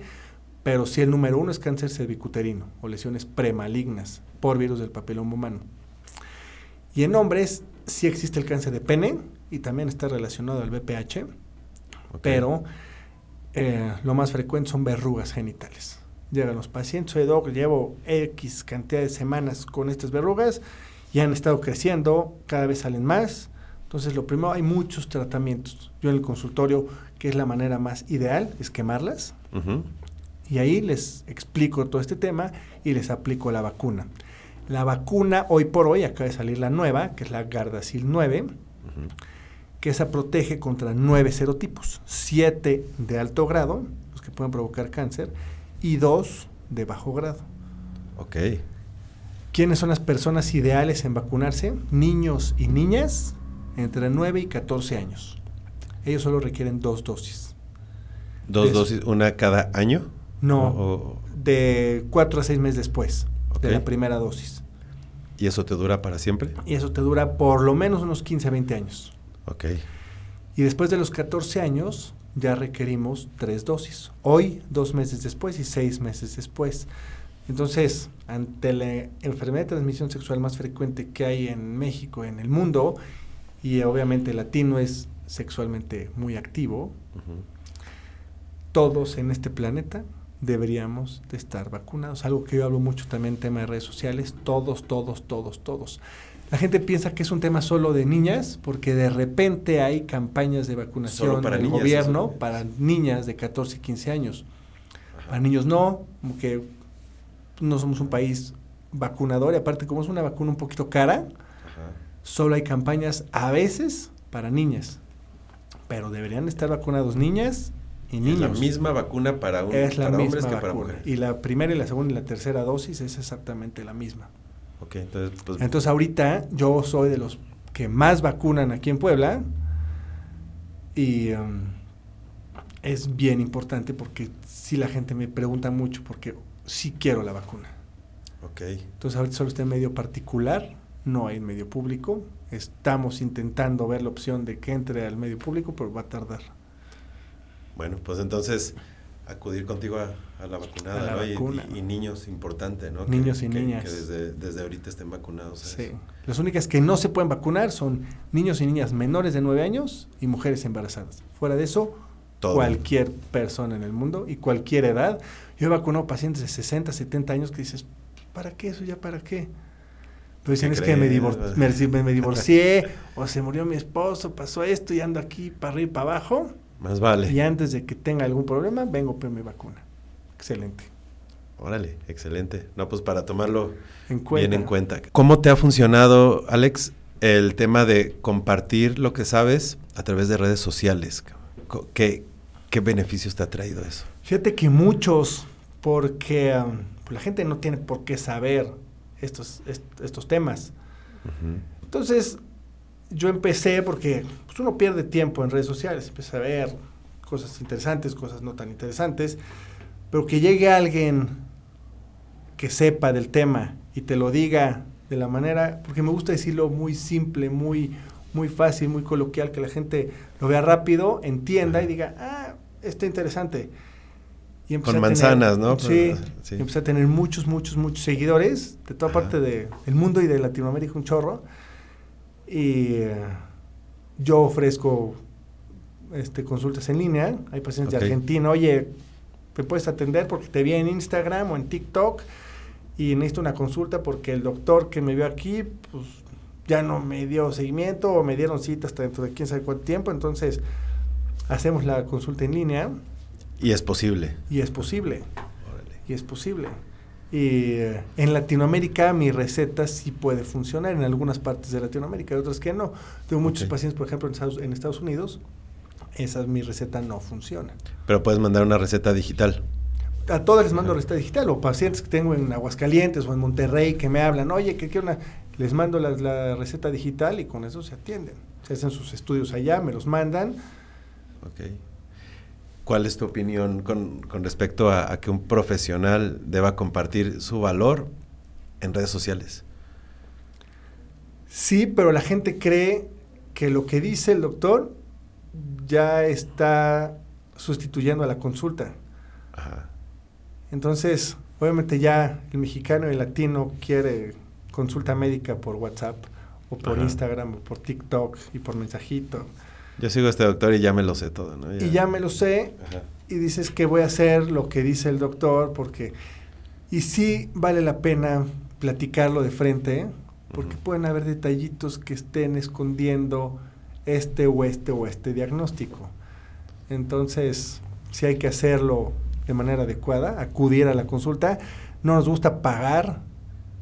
pero sí el número uno es cáncer cervicuterino o lesiones premalignas por virus del papiloma humano. Y en hombres sí existe el cáncer de pene y también está relacionado al Ok. pero eh, lo más frecuente son verrugas genitales. Llegan los pacientes, soy doc, llevo X cantidad de semanas con estas verrugas y han estado creciendo, cada vez salen más. Entonces, lo primero, hay muchos tratamientos. Yo en el consultorio, que es la manera más ideal, es quemarlas. Y ahí les explico todo este tema y les aplico la vacuna. La vacuna, hoy por hoy, acaba de salir la nueva, que es la Gardasil 9, Ujú. que esa protege contra nueve serotipos, siete de alto grado, los que pueden provocar cáncer, y dos de bajo grado. Ok. ¿Quiénes son las personas ideales en vacunarse? Niños y niñas entre 9 y 14 años. Ellos solo requieren dos dosis. ¿Dos dosis, una cada año? No, O- o- de 4 a 6 meses después De la primera dosis. ¿Y eso te dura para siempre? Y eso te dura por lo menos unos 15 a 20 años. Ok. Y después de los 14 años ya requerimos tres dosis. Hoy, dos meses después y seis meses después. Entonces, ante la enfermedad de transmisión sexual más frecuente que hay en México, en el mundo, y obviamente el latino es sexualmente muy activo, todos en este planeta deberíamos de estar vacunados. Algo que yo hablo mucho también en tema de redes sociales, todos, todos, todos, todos. La gente piensa que es un tema solo de niñas, porque de repente hay campañas de vacunación para del niñas, gobierno eso. para niñas de 14 y 15 años. Ajá. Para niños no, como que no somos un país vacunador y aparte como es una vacuna un poquito cara, solo hay campañas a veces para niñas. Pero deberían estar vacunados niñas y niños. Es la misma vacuna para, un, es la para misma hombres que para vacuna. mujeres. Y la primera y la segunda y la tercera dosis es exactamente la misma. Ok, entonces, pues, Entonces ahorita yo soy de los que más vacunan aquí en Puebla y um, es bien importante porque si la gente me pregunta mucho porque sí quiero la vacuna. ok. Entonces ahorita solo está en medio particular, no hay en medio público. Estamos intentando ver la opción de que entre al medio público, pero va a tardar. Bueno, pues entonces acudir contigo a, a la vacunada, A la ¿no? Y- vacuna. Y, y niños, importante, ¿no? Niños y que, niñas. Que desde, desde ahorita estén vacunados. Sí. Las únicas que no se pueden vacunar son niños y niñas menores de 9 años y mujeres embarazadas. Fuera de eso, Todo. cualquier persona en el mundo y cualquier edad. Yo he vacunado pacientes de 60, 70 años que dices, ¿para qué eso? ¿Ya para qué? Pero dicen, ¿Qué es que me, divor- me, me- me divorcié, o se murió mi esposo, pasó esto y ando aquí para arriba y para abajo. Más vale. Y antes de que tenga algún problema, vengo por mi vacuna. Excelente. Órale, excelente. No, pues para tomarlo En bien en cuenta. ¿Cómo te ha funcionado, Alex, el tema de compartir lo que sabes a través de redes sociales? ¿Qué, qué beneficios te ha traído eso? Fíjate que muchos, porque um, la gente no tiene por qué saber estos, est- estos temas. Entonces, yo empecé porque pues, uno pierde tiempo en redes sociales, empecé a ver cosas interesantes, cosas no tan interesantes, pero que llegue alguien que sepa del tema y te lo diga de la manera, porque me gusta decirlo muy simple, muy, muy fácil, muy coloquial, que la gente lo vea rápido, entienda y diga, ah, está interesante. Y Con tener- manzanas, ¿no? Sí, Sí. empecé a tener muchos, muchos, muchos seguidores de toda Ajá. parte de- del mundo y de Latinoamérica, un chorro. Y yo ofrezco este, consultas en línea. Hay pacientes de Argentina, oye, ¿me puedes atender? Porque te vi en Instagram o en TikTok y necesito una consulta porque el doctor que me vio aquí, pues ya no me dio seguimiento o me dieron cita hasta dentro de quién sabe cuánto tiempo. Entonces, hacemos la consulta en línea Y es posible. y es posible. Órale. Y es posible. Y eh, en Latinoamérica mi receta sí puede funcionar, en algunas partes de Latinoamérica, hay otras que no. Tengo muchos pacientes, por ejemplo, en Estados, en Estados Unidos, esa mi receta no funciona. Pero puedes mandar una receta digital. A todos les mando receta digital, o pacientes que tengo en Aguascalientes o en Monterrey que me hablan, oye, que quiero una... Les mando la, la receta digital y con eso se atienden. Se hacen sus estudios allá, me los mandan. Ok. ¿Cuál es tu opinión con, con respecto a, a que un profesional deba compartir su valor en redes sociales? Sí, pero la gente cree que lo que dice el doctor ya está sustituyendo a la consulta. Ajá. Entonces, obviamente ya el mexicano y el latino quiere consulta médica por WhatsApp o por Ajá. Instagram o por TikTok y por mensajito. Yo sigo a este doctor y ya me lo sé todo, ¿no? Y ya me lo sé Ajá. y dices que voy a hacer lo que dice el doctor porque... Y sí vale la pena platicarlo de frente, porque Ujú. pueden haber detallitos que estén escondiendo este o este o este diagnóstico. Entonces, si hay que hacerlo de manera adecuada, acudir a la consulta. No nos gusta pagar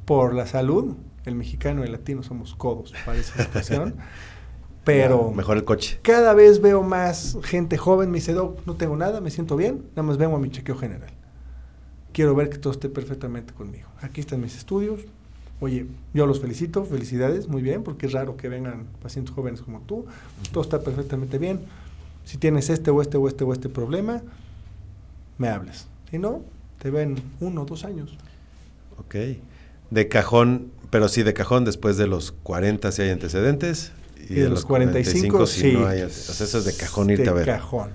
por la salud. El mexicano y el latino somos codos para esa situación. Pero mejor el coche. cada vez veo más gente joven, me dice, Doc, no tengo nada, me siento bien, nada más vengo a mi chequeo general. Quiero ver que todo esté perfectamente conmigo. Aquí están mis estudios. Oye, yo los felicito, felicidades, muy bien, porque es raro que vengan pacientes jóvenes como tú. Todo está perfectamente bien. Si tienes este o este o este o este problema, me hablas. Si no, te ven uno o dos años. Ok. De cajón, pero sí de cajón después de los 40 si hay antecedentes. Y, de, los 45, si sí. no hay O sea, eso es de cajón irte de a ver. cajón.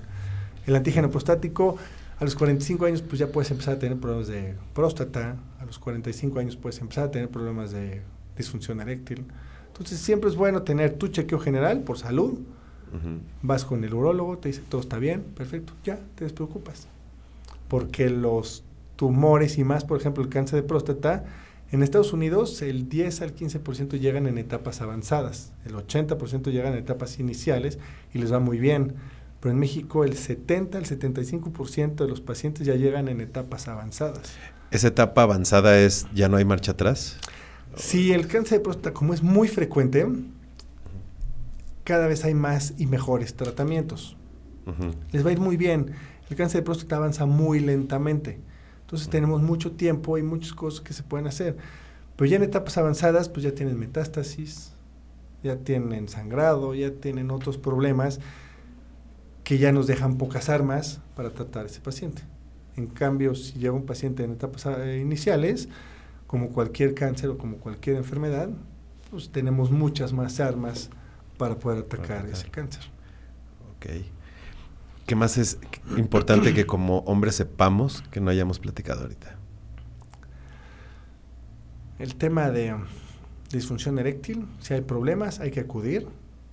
El antígeno prostático, a los 45 años, pues ya puedes empezar a tener problemas de próstata. A los 45 años puedes empezar a tener problemas de disfunción eréctil. Entonces, siempre es bueno tener tu chequeo general por salud. Ujú. Vas con el urólogo, te dice todo está bien, perfecto, ya, te despreocupas. Porque los tumores y más, por ejemplo, el cáncer de próstata, en Estados Unidos el 10 al 15% llegan en etapas avanzadas, el 80% llegan en etapas iniciales y les va muy bien. pero en México el 70, el 75% de los pacientes ya llegan en etapas avanzadas. ¿Esa etapa avanzada es ya no hay marcha atrás? Sí, el cáncer de próstata, como es muy frecuente, cada vez hay más y mejores tratamientos. Les va a ir muy bien. El cáncer de próstata avanza muy lentamente. Entonces tenemos mucho tiempo y muchas cosas que se pueden hacer. Pero ya en etapas avanzadas, pues ya tienen metástasis, ya tienen sangrado, ya tienen otros problemas que ya nos dejan pocas armas para tratar a ese paciente. En cambio, si llega un paciente en etapas eh, iniciales, como cualquier cáncer o como cualquier enfermedad, pues tenemos muchas más armas para poder atacar, ese cáncer. Ok. ¿Qué más es importante que como hombres sepamos que no hayamos platicado ahorita? El tema de disfunción eréctil, si hay problemas hay que acudir,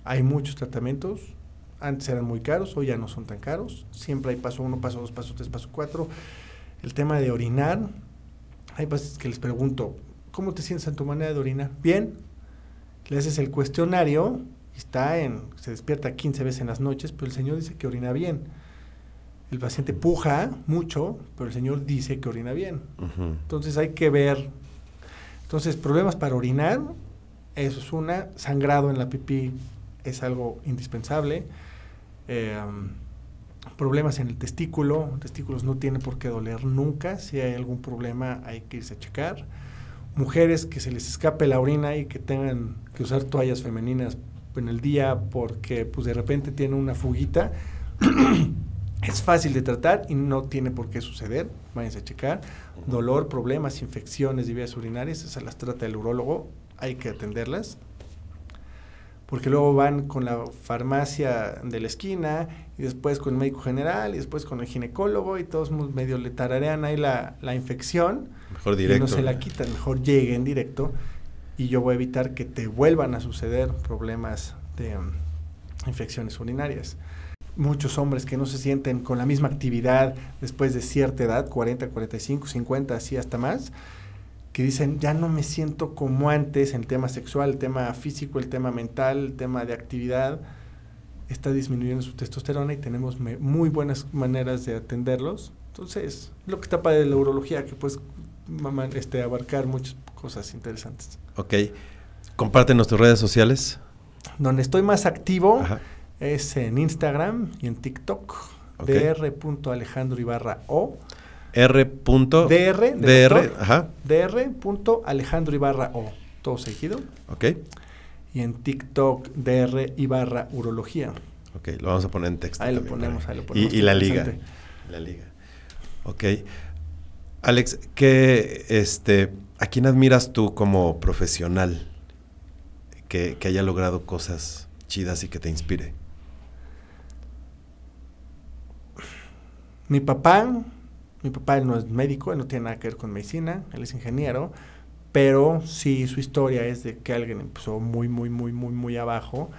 hay muchos tratamientos, antes eran muy caros, hoy ya no son tan caros, siempre hay paso uno, paso dos, paso tres, paso cuatro. El tema de orinar, hay pacientes que les pregunto, ¿cómo te sientes en tu manera de orinar? Bien, le haces el cuestionario, está en, se despierta 15 veces en las noches, pero el señor dice que orina bien. El paciente puja mucho, pero el señor dice que orina bien. Entonces hay que ver. Entonces, problemas para orinar, eso es una. Sangrado en la pipí es algo indispensable. Eh, problemas en el testículo, testículos no tiene por qué doler nunca, si hay algún problema hay que irse a checar. Mujeres que se les escape la orina y que tengan que usar toallas femeninas en el día porque pues de repente tiene una fuguita, es fácil de tratar y no tiene por qué suceder, váyanse a checar. Dolor, problemas, infecciones de vías urinarias, esas las trata el urólogo, hay que atenderlas porque luego van con la farmacia de la esquina y después con el médico general y después con el ginecólogo y todos medio le tararean ahí la, la infección. Mejor directo. Y no se la quitan, mejor lleguen directo y yo voy a evitar que te vuelvan a suceder problemas de um, infecciones urinarias. Muchos hombres que no se sienten con la misma actividad después de cierta edad, 40, 45, 50, así hasta más, que dicen, ya no me siento como antes en tema sexual, el tema físico, el tema mental, el tema de actividad, está disminuyendo su testosterona y tenemos muy buenas maneras de atenderlos. Entonces, lo que está para la urología, que pues este, abarcar muchas cosas interesantes. Ok. Comparte tus redes sociales. Donde estoy más activo es en Instagram y en TikTok. Okay. dr.alejandro Ibarra O. R. DR. DR. Ajá. DR. Alejandro Ibarra O. Todo seguido. Ok. Y en TikTok, DR Ibarra Urología. Ok, lo vamos a poner en texto. Ahí lo ponemos, ahí lo ponemos. Y, la liga. La liga. Ok. Alex, ¿qué, este, ¿a quién admiras tú como profesional que, haya logrado cosas chidas y que te inspire? Mi papá, mi papá no es médico, no tiene nada que ver con medicina, él es ingeniero, pero sí su historia es de que alguien empezó muy, muy, muy, muy, muy abajo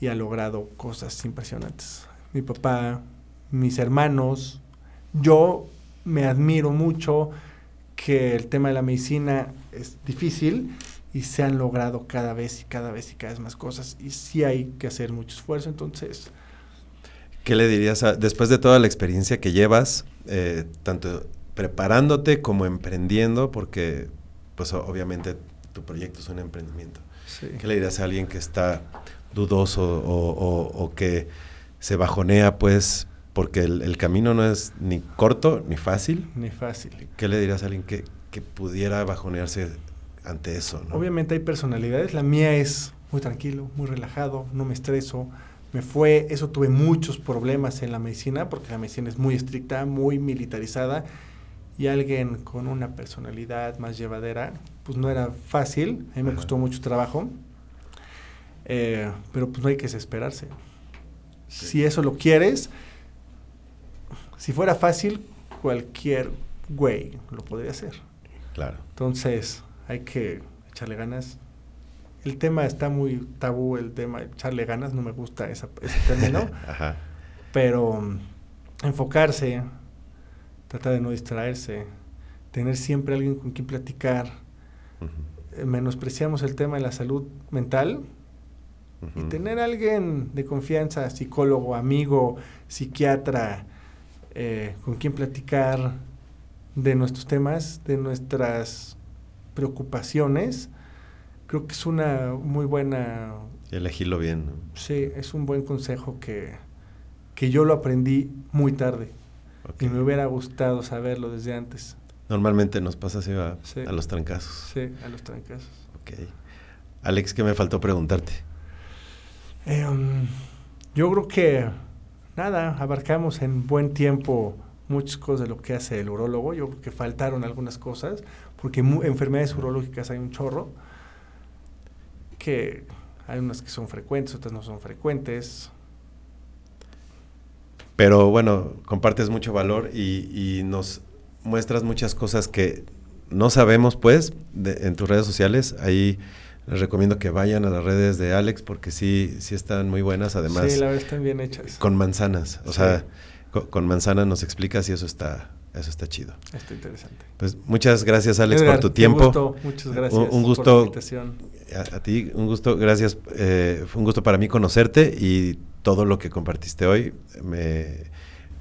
y ha logrado cosas impresionantes. Mi papá, mis hermanos, yo me admiro mucho que el tema de la medicina es difícil y se han logrado cada vez y cada vez y cada vez más cosas y sí hay que hacer mucho esfuerzo, entonces... ¿Qué le dirías después de toda la experiencia que llevas, eh, tanto preparándote como emprendiendo, porque pues obviamente tu proyecto es un emprendimiento? ¿Qué le dirías a alguien que está dudoso o, o que se bajonea pues porque el, camino no es ni corto ni fácil. Ni fácil. ¿Qué le dirías a alguien que, pudiera bajonearse ante eso? Obviamente hay personalidades. La mía es muy tranquilo, muy relajado, no me estreso. Me fue, eso tuve muchos problemas en la medicina, porque la medicina es muy estricta, muy militarizada, y alguien con una personalidad más llevadera, pues no era fácil, a mí me costó mucho trabajo, eh, pero pues no hay que desesperarse. Si eso lo quieres, si fuera fácil, cualquier güey lo podría hacer. Claro. Entonces, hay que echarle ganas. El tema está muy tabú, el tema de echarle ganas, no me gusta ese término. Ajá. Pero um, enfocarse, tratar de no distraerse, tener siempre alguien con quien platicar. Eh, menospreciamos el tema de la salud mental Y tener a alguien de confianza, psicólogo, amigo, psiquiatra, eh, con quien platicar de nuestros temas, de nuestras preocupaciones, creo que es una muy buena... Elegirlo bien. Sí, es un buen consejo que, que yo lo aprendí muy tarde. Y me hubiera gustado saberlo desde antes. Normalmente nos pasa así a, a los trancazos. Sí, a los trancazos. Ok. Alex, ¿qué me faltó preguntarte? Em, yo creo que, nada, abarcamos en buen tiempo muchas cosas de lo que hace el urólogo. Yo creo que faltaron algunas cosas, porque enfermedades urológicas hay un chorro, que hay unas que son frecuentes, otras no son frecuentes. Pero bueno, compartes mucho valor y, nos muestras muchas cosas que no sabemos, pues, en tus redes sociales. Ahí les recomiendo que vayan a las redes de Alex porque sí, sí están muy buenas. Además, sí, la verdad están bien hechas. Con manzanas, o sea, con, manzanas nos explicas y eso está, eso está chido. Está interesante. Pues muchas gracias, Alex, por tu tiempo. Gusto, muchas gracias. Un, gusto. Por la invitación. A, ti, un gusto, gracias. Eh, fue un gusto para mí conocerte y todo lo que compartiste hoy me,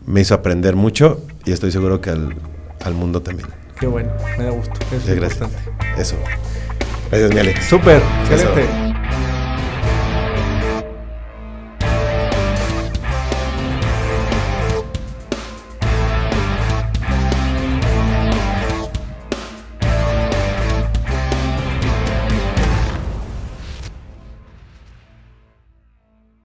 me hizo aprender mucho y estoy seguro que al, al mundo también. Qué bueno, me da gusto. Eso es gracias. Eso. Gracias, mi Alex. Súper, excelente.